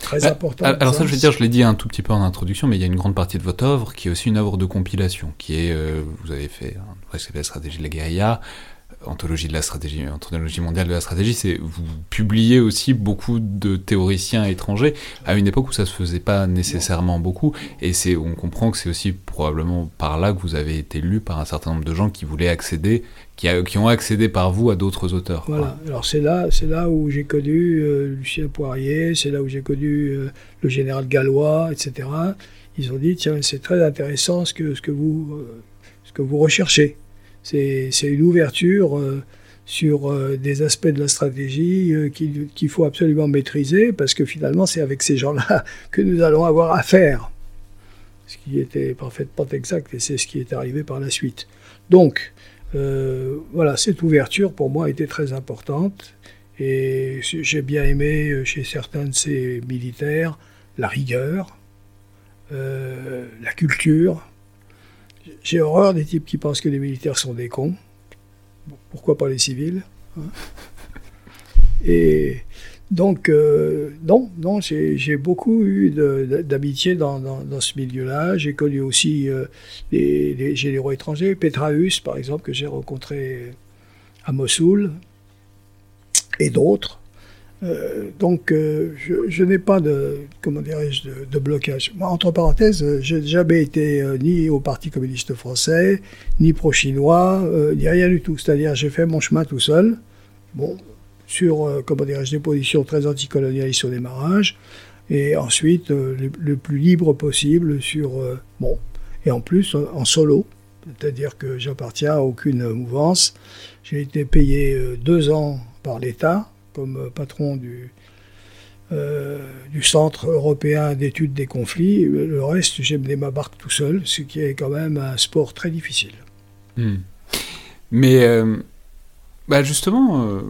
très Ah, important. Alors ça, je veux dire, je l'ai dit un tout petit peu en introduction, mais il y a une grande partie de votre œuvre qui est aussi une œuvre de compilation, qui est, euh, vous avez fait un s'appelle La stratégie de la guérilla, anthologie de la stratégie, anthologie mondiale de la stratégie, c'est vous publiez aussi beaucoup de théoriciens étrangers à une époque où ça se faisait pas nécessairement beaucoup, et c'est on comprend que c'est aussi probablement par là que vous avez été lu par un certain nombre de gens qui voulaient accéder, qui, a- qui ont accédé par vous à d'autres auteurs. Voilà. Alors c'est là, c'est là où j'ai connu euh, Lucien Poirier, c'est là où j'ai connu euh, le général Gallois, etc. Ils ont dit tiens c'est très intéressant ce que ce que vous euh, ce que vous recherchez. C'est c'est une ouverture sur des aspects de la stratégie qu'il qu'il faut absolument maîtriser parce que finalement c'est avec ces gens-là (laughs) que nous allons avoir affaire. Ce qui était parfaitement exact et c'est ce qui est arrivé par la suite. Donc euh, voilà, cette ouverture pour moi était très importante et j'ai bien aimé euh, chez certains de ces militaires la rigueur, euh, la culture. J'ai horreur des types qui pensent que les militaires sont des cons. Pourquoi pas les civils hein donc, euh, non, non, j'ai beaucoup eu d'amitié dans, ce milieu-là. J'ai connu aussi euh, des généraux étrangers, Petraeus, par exemple, que j'ai rencontré à Mossoul, et d'autres. Euh, donc, euh, je, je n'ai pas de, comment dirais-je, de, blocage. Moi, entre parenthèses, euh, j'ai jamais été euh, ni au Parti communiste français, ni pro-chinois, euh, ni rien du tout. C'est-à-dire, j'ai fait mon chemin tout seul. Bon, sur, euh, comment des positions très anticolonialistes au démarrage, et ensuite euh, le, plus libre possible sur, euh, bon, et en plus en, solo, c'est-à-dire que j'appartiens à aucune mouvance. J'ai été payé deux ans par l'État comme patron du, du Centre européen d'études des conflits. Le reste, j'ai mené ma barque tout seul, ce qui est quand même un sport très difficile. Hmm. Mais euh, bah justement,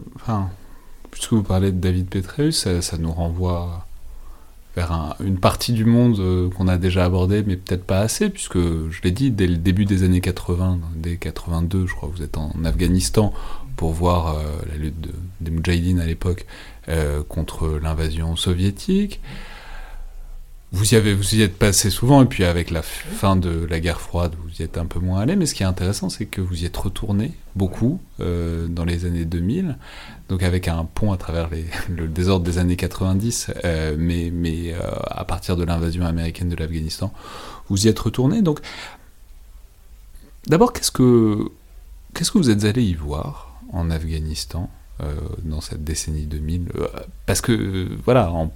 puisque vous parlez de David Petraeus, ça, nous renvoie vers un- une partie du monde euh, qu'on a déjà abordé, mais peut-être pas assez, puisque je l'ai dit, dès le début des années 80, dès 82, je crois, vous êtes en Afghanistan pour voir euh, la lutte de- des Moudjahidines à l'époque euh, contre l'invasion soviétique. Vous y, êtes passé souvent, et puis avec la fin de la guerre froide, vous y êtes un peu moins allé, mais ce qui est intéressant, c'est que vous y êtes retourné beaucoup euh, dans les années 2000, donc avec un pont à travers (laughs) le désordre des années 90, euh, mais, euh, à partir de l'invasion américaine de l'Afghanistan, vous y êtes retourné. Donc, d'abord, qu'est-ce que, qu'est-ce que vous êtes allé y voir en Afghanistan dans cette décennie 2000 Euh, Parce que, voilà, en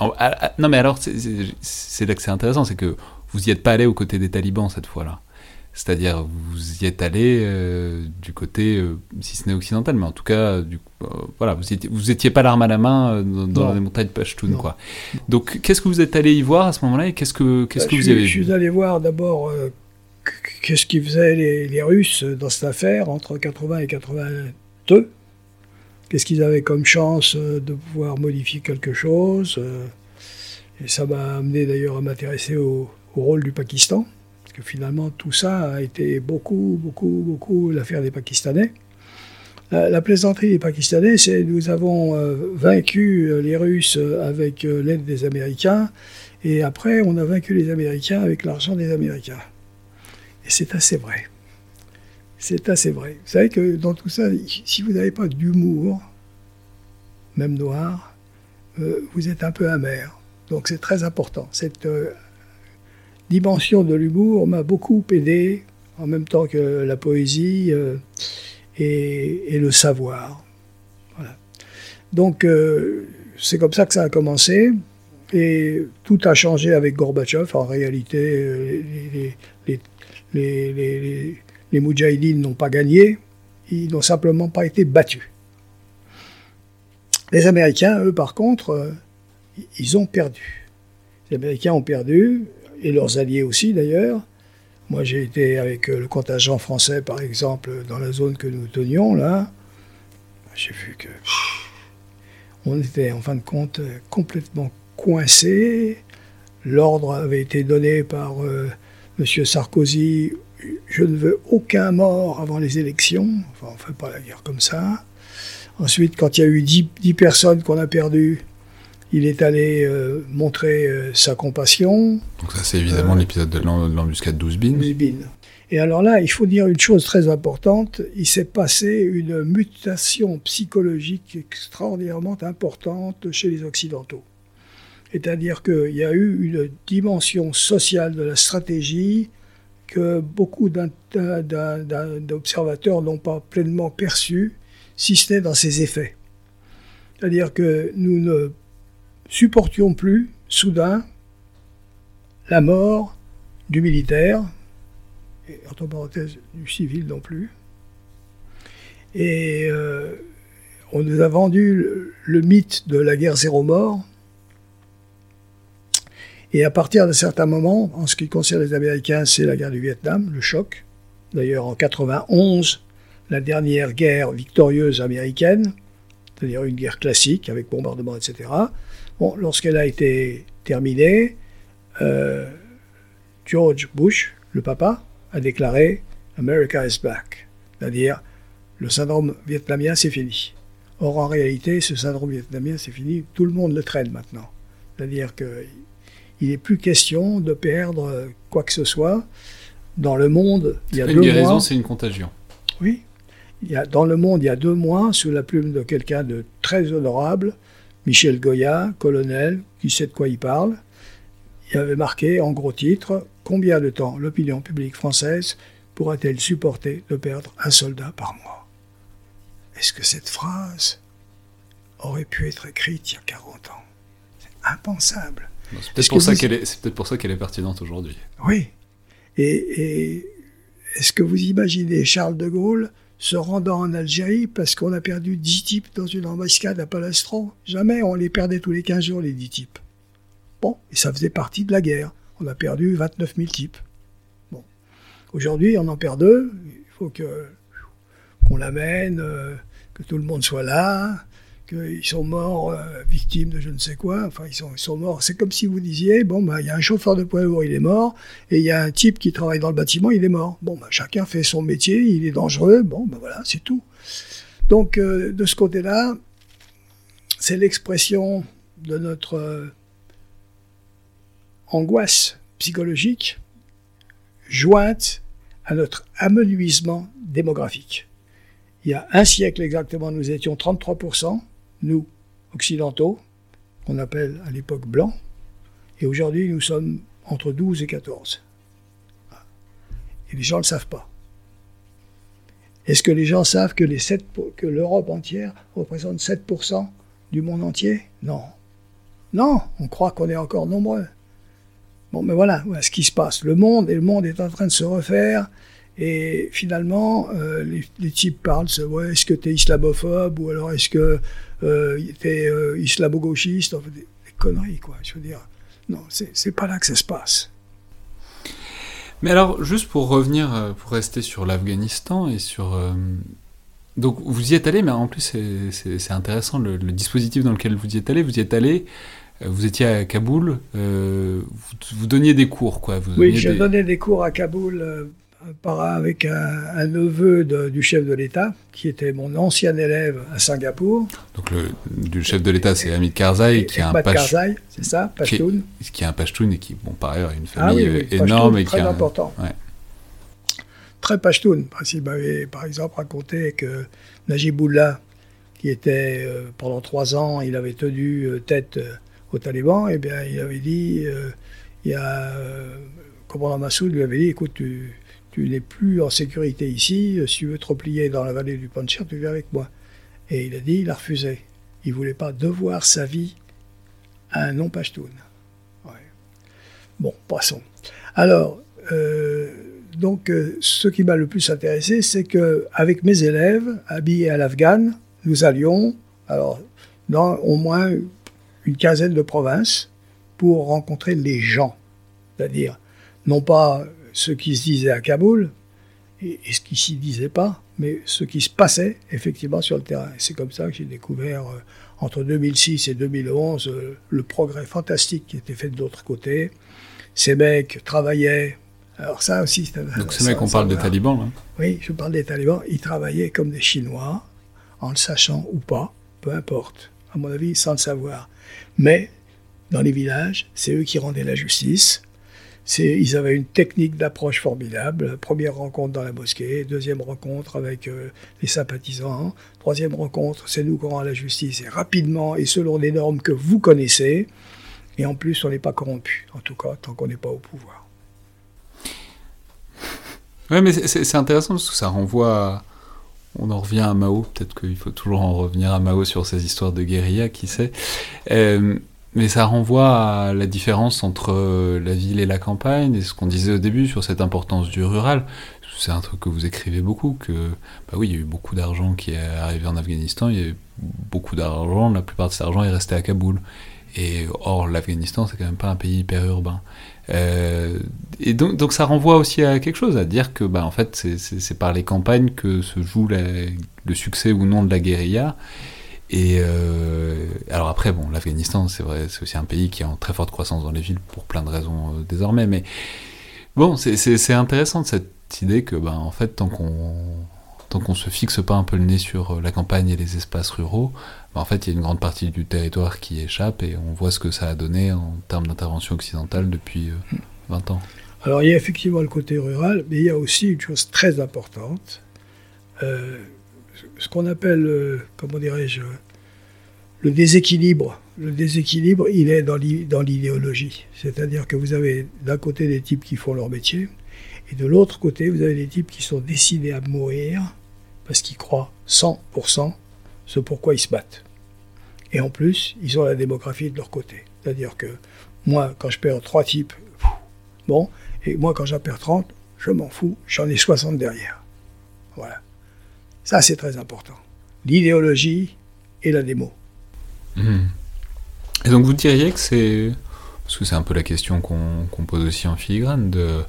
en- à- à- non mais alors c'est- là que c'est intéressant, c'est que vous y êtes pas allé aux côtés des talibans cette fois-là. C'est-à-dire vous y êtes allé euh, du côté, euh, si ce n'est occidental, mais en tout cas, du, euh, voilà, vous étiez, vous étiez pas l'arme à la main dans, les montagnes Pashtun, quoi. Donc qu'est-ce que vous êtes allé y voir à ce moment-là et qu'est-ce que qu'est-ce Bah, que je, vous suis- avez je vu? suis allé voir d'abord qu- qu'est-ce qu'ils faisaient les, les Russes dans cette affaire entre 80 et 82. Qu'est-ce qu'ils avaient comme chance euh, de pouvoir modifier quelque chose. euh, et ça m'a amené d'ailleurs à m'intéresser au, rôle du Pakistan. Parce que finalement, tout ça a été beaucoup, beaucoup, beaucoup l'affaire des Pakistanais. La, la plaisanterie des Pakistanais, c'est nous avons euh, vaincu euh, les Russes euh, avec euh, l'aide des Américains. Et après, on a vaincu les Américains avec l'argent des Américains. Et c'est assez vrai. C'est assez vrai. Vous savez que dans tout ça, si vous n'avez pas d'humour, même noir, euh, vous êtes un peu amer. Donc c'est très important. Cette euh, dimension de l'humour m'a beaucoup aidé, en même temps que la poésie euh, et, le savoir. Donc c'est comme ça que ça a commencé. Et tout a changé avec Gorbatchev. En réalité, les, les, Moudjahidines n'ont pas gagné. Ils n'ont simplement pas été battus. Les Américains, eux, par contre, euh, ils ont perdu. Les Américains ont perdu, et leurs alliés aussi d'ailleurs. Moi, j'ai été avec euh, le contingent français, par exemple, dans la zone que nous tenions, là. J'ai vu que on était, en fin de compte, complètement coincés. L'ordre avait été donné par euh, M. Sarkozy. Je ne veux aucun mort avant les élections. Enfin, on ne fait pas la guerre comme ça. Ensuite, quand il y a eu 10, 10 personnes qu'on a perdues, il est allé euh, montrer euh, sa compassion. Donc ça c'est évidemment Euh, l'épisode de l'em- de l'embuscade d'Ouzbin. Zubin. Et alors là, il faut dire une chose très importante, il s'est passé une mutation psychologique extraordinairement importante chez les Occidentaux. C'est-à-dire qu'il y a eu une dimension sociale de la stratégie que beaucoup d'observateurs n'ont pas pleinement perçue, si ce n'est dans ses effets. C'est-à-dire que nous ne supportions plus, soudain, la mort du militaire, et entre parenthèses du civil non plus. Et euh, on nous a vendu le mythe de la guerre zéro mort. Et à partir d'un certain moment, en ce qui concerne les Américains, c'est la guerre du Vietnam, le choc. D'ailleurs, en 91, la dernière guerre victorieuse américaine, c'est-à-dire une guerre classique avec bombardement, etc. Bon, lorsqu'elle a été terminée, euh, George Bush, le papa, a déclaré America is back, c'est-à-dire le syndrome vietnamien, c'est fini. Or, en réalité, ce syndrome vietnamien, c'est fini. Tout le monde le traîne maintenant. C'est-à-dire que il n'est plus question de perdre quoi que ce soit. Dans le monde, il y a deux une guérison, mois, c'est une contagion. oui, il y a, dans le monde, il y a deux mois, sous la plume de quelqu'un de très honorable, Michel Goya, colonel, qui sait de quoi il parle, il avait marqué en gros titre Combien de temps l'opinion publique française pourra-t-elle supporter de perdre un soldat par mois? Est-ce que cette phrase aurait pu être écrite il y a 40 ans? C'est impensable. C'est peut-être pour, ça vous- qu'elle est, c'est peut-être pour ça qu'elle est pertinente aujourd'hui. Oui. Et, et est-ce que vous imaginez Charles de Gaulle se rendant en Algérie parce qu'on a perdu 10 types dans une embuscade à Palestro Jamais, on les perdait tous les 15 jours, les 10 types. Bon, et ça faisait partie de la guerre. On a perdu 29 000 types. Bon. Aujourd'hui, on en perd deux. Il faut que qu'on l'amène, euh, que tout le monde soit là, qu'ils sont morts euh, victimes de je ne sais quoi. Enfin, ils sont, morts. C'est comme si vous disiez, bon, bah, il y a un chauffeur de poids lourd, il est mort, et il y a un type qui travaille dans le bâtiment, il est mort. Bon, bah, chacun fait son métier, il est dangereux. Bon, bah, voilà, c'est tout. Donc, euh, de ce côté-là, c'est l'expression de notre euh, angoisse psychologique jointe à notre amenuisement démographique. Il y a un siècle exactement, nous étions 33%, nous, occidentaux, qu'on appelle à l'époque blancs, et aujourd'hui nous sommes entre 12 et 14. Et les gens ne le savent pas. Est-ce que les gens savent que, les 7 pour- que l'Europe entière représente 7% du monde entier? Non. Non, on croit qu'on est encore nombreux. Bon, mais voilà, voilà ce qui se passe. Le monde, et le monde est en train de se refaire. Et finalement, euh, les, les types parlent, c'est, ouais, est-ce que tu es islamophobe ou alors est-ce que euh, tu es islamo-gauchiste Enfin, des, des conneries, quoi. Je veux dire, non, c'est, pas là que ça se passe. Mais alors, juste pour revenir, euh, pour rester sur l'Afghanistan et sur. euh, donc, vous y êtes allé, mais en plus, c'est- intéressant le, le dispositif dans lequel vous y êtes allé. Vous y êtes allé, euh, vous étiez à Kaboul, euh, vous, vous donniez des cours, quoi. Vous Oui, j'ai des- donné des cours à Kaboul euh, avec un, un neveu de- du chef de l'État, qui était mon ancien élève à Singapour. Donc, le du chef de l'État, c'est Hamid Karzai, qui est un Karzai, c'est ça, qui Pashtun. qui est un Pashtun et qui, bon, par ailleurs, a une Ah famille oui, oui, euh, énorme Pashtun, et qui très un- important. ouais. Très Pashtun. Qu'il m'avait, par exemple, raconté que Najibullah, qui était, euh, pendant trois ans, il avait tenu euh, tête euh, aux talibans, et bien, il avait dit, il y a, commandant Massoud lui avait dit, écoute, tu, tu n'es plus en sécurité ici, euh, si tu veux te replier dans la vallée du Panjshir, tu viens avec moi. Et il a dit, il a refusé. Il voulait pas devoir sa vie à un non-Pashtun. Ouais. Bon, passons. Alors, euh, donc, euh, ce qui m'a le plus intéressé, c'est que avec mes élèves, habillés à l'afghane, nous allions, alors, dans au moins une quinzaine de provinces pour rencontrer les gens. C'est-à-dire, non pas ce qui se disait à Kaboul et, et ce qui s'y disait pas, mais ce qui se passait effectivement sur le terrain. C'est comme ça que j'ai découvert euh, entre 2006 et 2011 euh, le progrès fantastique qui était fait de l'autre côté. Ces mecs travaillaient. Alors ça aussi, c'est Donc, ça- ce mec, on parle des talibans, là. Oui, je parle des talibans. Ils travaillaient comme des Chinois, en le sachant ou pas, peu importe. À mon avis, sans le savoir. Mais, dans les villages, c'est eux qui rendaient la justice. Ils avaient une technique d'approche formidable. Première rencontre dans la mosquée, deuxième rencontre avec euh, les sympathisants, troisième rencontre, c'est nous qui rend la justice, et rapidement et selon des normes que vous connaissez. Et en plus, on n'est pas corrompu, en tout cas, tant qu'on n'est pas au pouvoir. Ouais, mais c'est- intéressant parce que ça renvoie. à- On en revient à Mao. Peut-être qu'il faut toujours en revenir à Mao sur ces histoires de guérilla, qui sait. Euh, mais ça renvoie à la différence entre euh, la ville et la campagne et ce qu'on disait au début sur cette importance du rural. C'est un truc que vous écrivez beaucoup. Que bah oui, il y a eu beaucoup d'argent qui est arrivé en Afghanistan. Il y a eu beaucoup d'argent. La plupart de cet argent est resté à Kaboul. Et or, l'Afghanistan, c'est quand même pas un pays hyper urbain. Euh, et donc, donc ça renvoie aussi à quelque chose, à dire que bah, en fait c'est- par les campagnes que se joue la- le succès ou non de la guérilla. Et euh, alors après, bon, l'Afghanistan, c'est vrai, c'est aussi un pays qui est en très forte croissance dans les villes pour plein de raisons euh, désormais. Mais bon, c'est- intéressant cette idée que, bah, en fait, tant qu'on tant qu'on se fixe pas un peu le nez sur euh, la campagne et les espaces ruraux, bah, en fait, il y a une grande partie du territoire qui échappe et on voit ce que ça a donné en termes d'intervention occidentale depuis euh, 20 ans. Alors, il y a effectivement le côté rural, mais il y a aussi une chose très importante, ce qu'on appelle, euh, comment dirais-je, le déséquilibre. Le déséquilibre, il est dans l'i- dans l'idéologie. C'est-à-dire que vous avez d'un côté des types qui font leur métier, et de l'autre côté, vous avez des types qui sont décidés à mourir parce qu'ils croient 100% ce pourquoi ils se battent. Et en plus, ils ont la démographie de leur côté. C'est-à-dire que moi, quand je perds trois types, bon, et moi, quand j'en perds 30, je m'en fous, j'en ai 60 derrière. Voilà. Ça, c'est très important. L'idéologie et la démo. Mhm. Et donc vous diriez que c'est... Parce que c'est un peu la question qu'on pose aussi en filigrane, de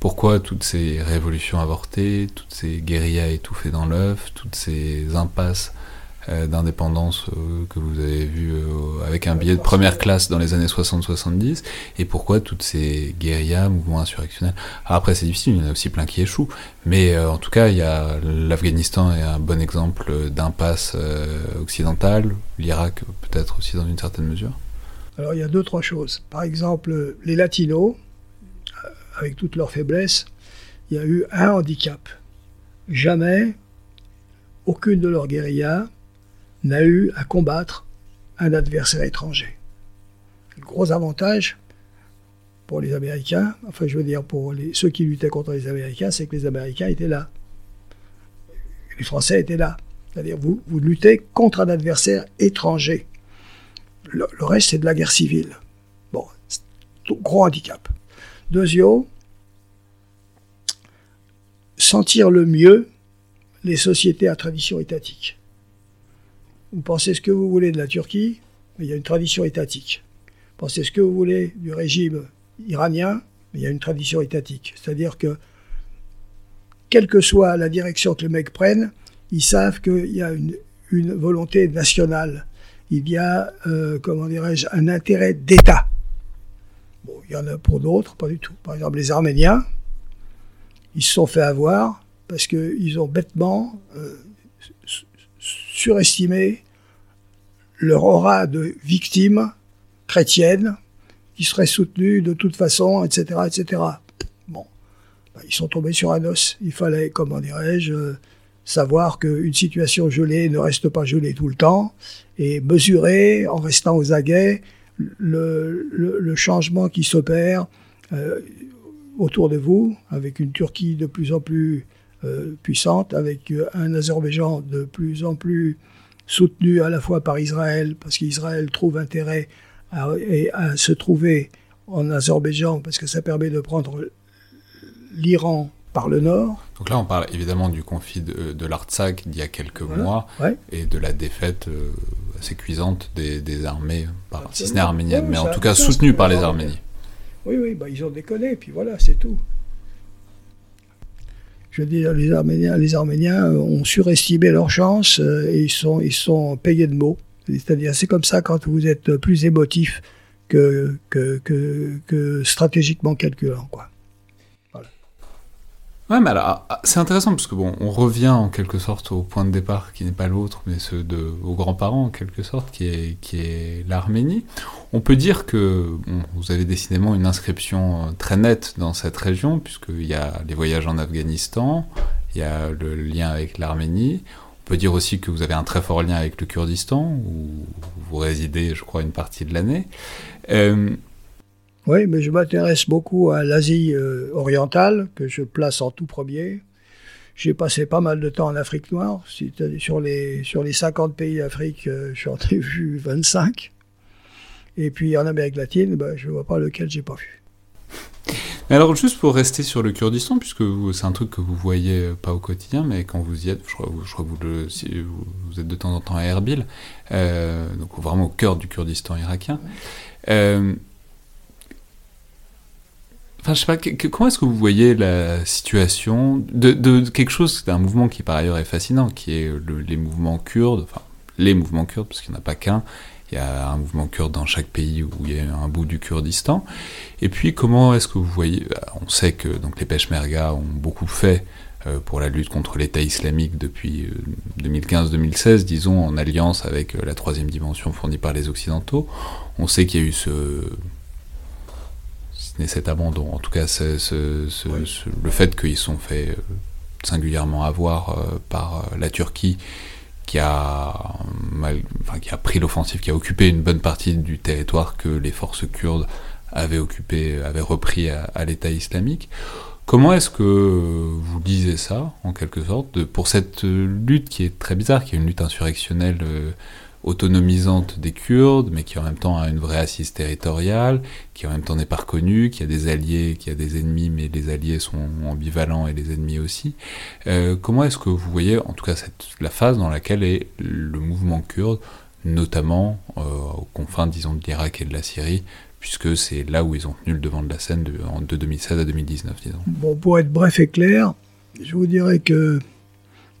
pourquoi toutes ces révolutions avortées, toutes ces guérillas étouffées dans l'œuf, toutes ces impasses d'indépendance euh, que vous avez vues euh, avec un billet de première classe dans les années 60-70, et pourquoi toutes ces guérillas, mouvements insurrectionnels? Après c'est difficile, il y en a aussi plein qui échouent, mais euh, en tout cas il y a l'Afghanistan est un bon exemple d'impasse euh, occidentale, l'Irak peut-être aussi dans une certaine mesure. Alors, il y a deux, trois choses. Par exemple, les latinos, euh, avec toutes leurs faiblesses, il y a eu un handicap. Jamais, aucune de leurs guérillas n'a eu à combattre un adversaire étranger. Le gros avantage pour les Américains, enfin je veux dire pour ceux qui luttaient contre les Américains, c'est que les Américains étaient là. Les Français étaient là. C'est-à-dire vous, vous luttez contre un adversaire étranger. Le, reste, c'est de la guerre civile. Bon, gros handicap. Deuxièmement, sentir le mieux les sociétés à tradition étatique. Vous pensez ce que vous voulez de la Turquie, mais il y a une tradition étatique. Vous pensez ce que vous voulez du régime iranien, mais il y a une tradition étatique. C'est-à-dire que, quelle que soit la direction que les mecs prennent, ils savent qu'il y a une, une volonté nationale. Il y a, euh, comment dirais-je, un intérêt d'État. Bon, il y en a pour d'autres, pas du tout. Par exemple, les Arméniens, ils se sont fait avoir parce qu'ils ont bêtement euh, surestimé leur aura de victimes chrétiennes qui seraient soutenues de toute façon, etc., etc. Bon, ben, ils sont tombés sur un os. Il fallait, comment dirais-je, euh, savoir qu'une situation gelée ne reste pas gelée tout le temps et mesurer, en restant aux aguets, le, le, changement qui s'opère euh, autour de vous, avec une Turquie de plus en plus puissante, avec euh, un Azerbaïdjan de plus en plus soutenu à la fois par Israël, parce qu'Israël trouve intérêt à, à, se trouver en Azerbaïdjan, parce que ça permet de prendre l'Iran par le nord. Donc là, on parle évidemment du conflit de, de l'Artsakh d'il y a quelques Voilà. mois Ouais. et de la défaite euh, assez cuisante des, des armées, par, si ce n'est arménienne, Oui, mais en tout cas soutenues par les Arméniens. Oui, oui, bah, ils ont déconné, puis voilà, c'est tout. Je veux dire, les Arméniens, les Arméniens euh, ont surestimé leurs chances euh, et ils sont, ils sont payés de mots. C'est-à-dire, c'est comme ça quand vous êtes plus émotif que, que, que, que stratégiquement calculant, quoi. Ouais, mais alors, ah, c'est intéressant parce que bon, on revient en quelque sorte au point de départ qui n'est pas l'autre, mais ceux de aux grands-parents en quelque sorte, qui est qui est l'Arménie. On peut dire que vous avez décidément une inscription euh, très nette dans cette région puisqu'il y a les voyages en Afghanistan, il y a le lien avec l'Arménie. On peut dire aussi que vous avez un très fort lien avec le Kurdistan où vous résidez, je crois, une partie de l'année. Euh, Oui, mais je m'intéresse beaucoup à l'Asie euh, orientale, que je place en tout premier. J'ai passé pas mal de temps en Afrique noire. Sur les, sur les 50 pays d'Afrique, euh, j'en ai (laughs) vu 25. Et puis en Amérique latine, ben, je ne vois pas lequel j'ai pas vu. Alors, juste pour rester sur le Kurdistan, puisque c'est un truc que vous voyez euh, pas au quotidien, mais quand vous y êtes, je crois, que vous, êtes de temps en temps à Erbil, euh, donc vraiment au cœur du Kurdistan irakien. Enfin, je sais pas, que- comment est-ce que vous voyez la situation de, quelque chose, d'un mouvement qui par ailleurs est fascinant, qui est le- les mouvements kurdes, enfin, les mouvements kurdes, parce qu'il n'y en a pas qu'un, il y a un mouvement kurde dans chaque pays où il y a un bout du Kurdistan. Et puis, comment est-ce que vous voyez bah, On sait que donc, les Peshmerga ont beaucoup fait euh, pour la lutte contre l'État islamique depuis euh, 2015-2016, disons, en alliance avec euh, la troisième dimension fournie par les Occidentaux. On sait qu'il y a eu ce cet abandon, en tout cas Oui. le fait qu'ils sont fait euh, singulièrement avoir euh, par euh, la Turquie qui a, mal- enfin, qui a pris l'offensive, qui a occupé une bonne partie du territoire que les forces kurdes avaient occupé, avaient repris à, à l'État islamique. Comment est-ce que vous lisez ça, en quelque sorte, de- pour cette lutte qui est très bizarre, qui est une lutte insurrectionnelle euh, autonomisante des Kurdes, mais qui en même temps a une vraie assise territoriale, qui en même temps n'est pas reconnue, qui a des alliés, qui a des ennemis, mais les alliés sont ambivalents et les ennemis aussi. Euh, comment est-ce que vous voyez, en tout cas, cette, la phase dans laquelle est le mouvement kurde, notamment euh, aux confins, disons, de l'Irak et de la Syrie, puisque c'est là où ils ont tenu le devant de la scène de, de 2016 à 2019, disons? Bon, pour être bref et clair, je vous dirais que,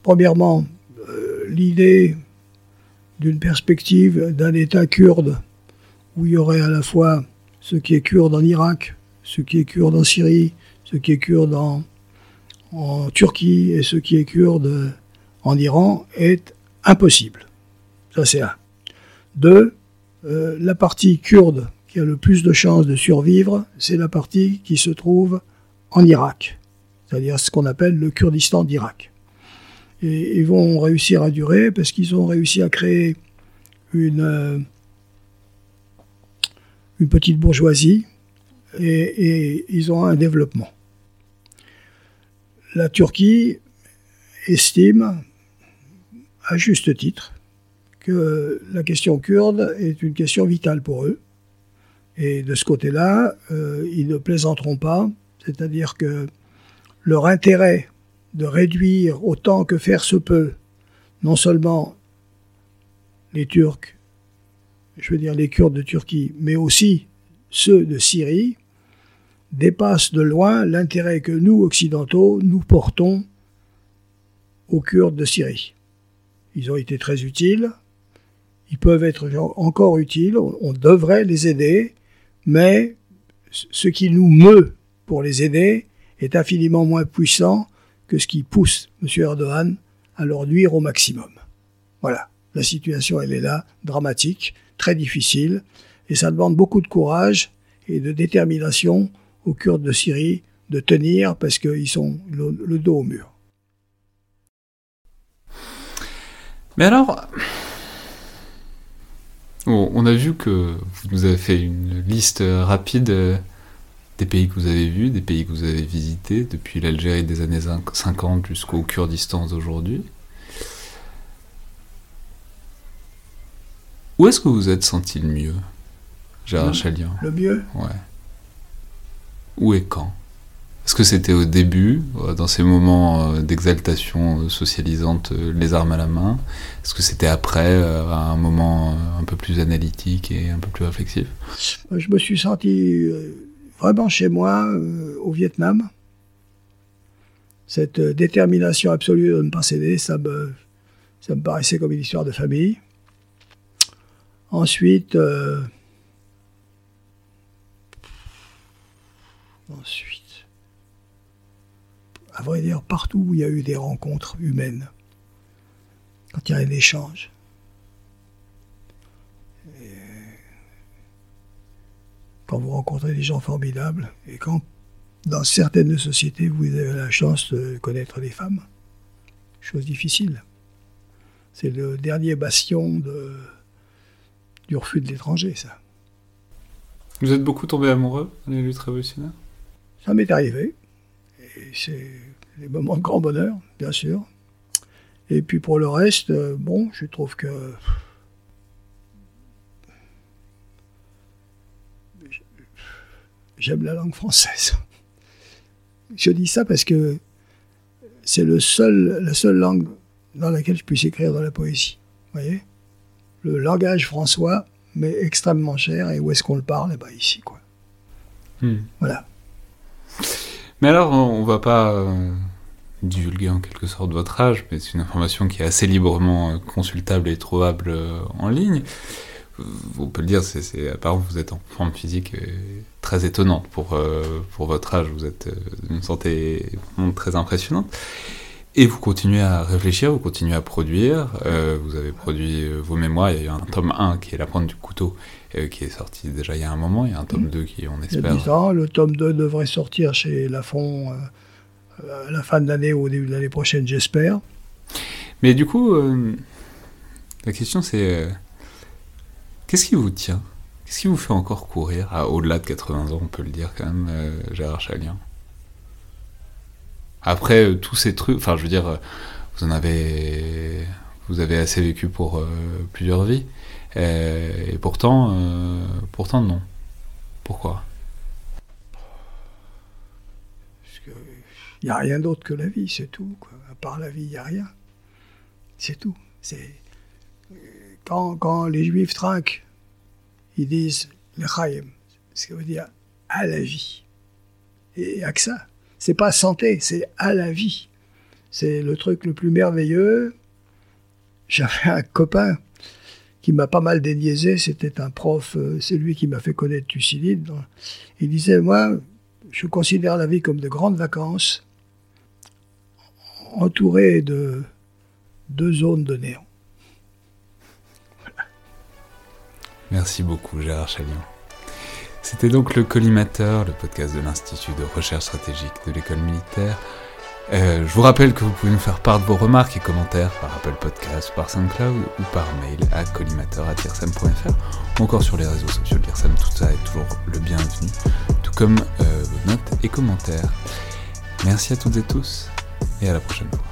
premièrement, euh, l'idée d'une perspective d'un État kurde où il y aurait à la fois ce qui est kurde en Irak, ce qui est kurde en Syrie, ce qui est kurde en, Turquie et ce qui est kurde en Iran est impossible. Ça, c'est un. Deux, euh, la partie kurde qui a le plus de chances de survivre, c'est la partie qui se trouve en Irak, c'est-à-dire ce qu'on appelle le Kurdistan d'Irak. Et ils vont réussir à durer parce qu'ils ont réussi à créer une, euh, petite bourgeoisie et, et ils ont un développement. La Turquie estime, à juste titre, que la question kurde est une question vitale pour eux. Et de ce côté-là, euh, ils ne plaisanteront pas, c'est-à-dire que leur intérêt de réduire autant que faire se peut, non seulement les Turcs, je veux dire les Kurdes de Turquie, mais aussi ceux de Syrie, dépasse de loin l'intérêt que nous, Occidentaux, nous portons aux Kurdes de Syrie. Ils ont été très utiles, ils peuvent être encore utiles, on devrait les aider, mais ce qui nous meut pour les aider est infiniment moins puissant que ce qui pousse M. Erdogan à leur nuire au maximum. Voilà, la situation, elle est là, dramatique, très difficile, et ça demande beaucoup de courage et de détermination aux Kurdes de Syrie de tenir parce qu'ils sont le, dos au mur. Mais alors, bon, on a vu que vous nous avez fait une liste rapide des pays que vous avez vus, des pays que vous avez visités, depuis l'Algérie des années 50 jusqu'au Kurdistan d'aujourd'hui. Où est-ce que vous vous êtes senti le mieux, Gérard Chalian? Le mieux? Ouais. Où et quand? Est-ce que c'était au début, dans ces moments d'exaltation socialisante, les armes à la main? Est-ce que c'était après, à un moment un peu plus analytique et un peu plus réflexif? Je me suis senti vraiment chez moi euh, au Vietnam. Cette euh, détermination absolue de ne pas céder, ça me, ça me paraissait comme une histoire de famille. Ensuite, euh, ensuite, à vrai dire, partout où il y a eu des rencontres humaines, quand il y a un échange. Et quand vous rencontrez des gens formidables, et quand, dans certaines sociétés, vous avez la chance de connaître des femmes, chose difficile. C'est le dernier bastion de, du refus de l'étranger, ça. Vous êtes beaucoup tombé amoureux dans les luttes révolutionnaires? Ça m'est arrivé. Et c'est des moments de grand bonheur, bien sûr. Et puis pour le reste, euh, bon, je trouve que. J'aime la langue française. Je dis ça parce que c'est le seul, la seule langue dans laquelle je puisse écrire dans la poésie. Vous voyez? Le langage françois m'est extrêmement cher et où est-ce qu'on le parle? Eh ben ici, quoi. Hmm. Voilà. Mais alors, on va pas euh, divulguer en quelque sorte votre âge, mais c'est une information qui est assez librement euh, consultable et trouvable euh, en ligne. On peut le dire, c'est, apparemment vous êtes en forme physique euh, très étonnante pour, euh, pour votre âge. Vous êtes euh, d'une santé très impressionnante. Et vous continuez à réfléchir, vous continuez à produire. euh, vous avez produit vos mémoires. Il y a eu un tome 1 qui est La pointe du couteau, euh, qui est sorti déjà il y a un moment. Il y a un tome 2 qui, on Il y a espère, 10 ans, le tome 2 devrait sortir chez Lafon à la fin de l'année ou au début de l'année prochaine, j'espère. Mais du coup, la question c'est qu'est-ce qui vous tient? Qu'est-ce qui vous fait encore courir? À au-delà de 80 ans, on peut le dire quand même, euh, Gérard Chalian Après euh, tous ces trucs, enfin je veux dire, euh, vous en avez, vous avez assez vécu pour plusieurs vies, et pourtant, pourtant non. Pourquoi? Il n'y a rien d'autre que la vie, c'est tout. À part la vie, il n'y a rien. C'est tout. C'est quand, les Juifs trinquent, ils disent le Chaim, ce qui veut dire à la vie. Et il n'y a que ça. C'est pas santé, c'est à la vie. C'est le truc le plus merveilleux. J'avais un copain qui m'a pas mal déniaisé, c'était un prof, euh, c'est lui qui m'a fait connaître Thucydide. Il disait, moi, je considère la vie comme de grandes vacances, entourées de deux zones de néant. Merci beaucoup, Gérard Chalian. C'était donc le Collimateur, le podcast de l'Institut de recherche stratégique de l'école militaire. Euh, je vous rappelle que vous pouvez nous faire part de vos remarques et commentaires par Apple Podcast, par SoundCloud ou par mail à collimateur.tirsem.fr ou encore sur les réseaux sociaux de l'IRSEM. Tout ça est toujours le bienvenu, tout comme euh, vos notes et commentaires. Merci à toutes et tous et à la prochaine fois.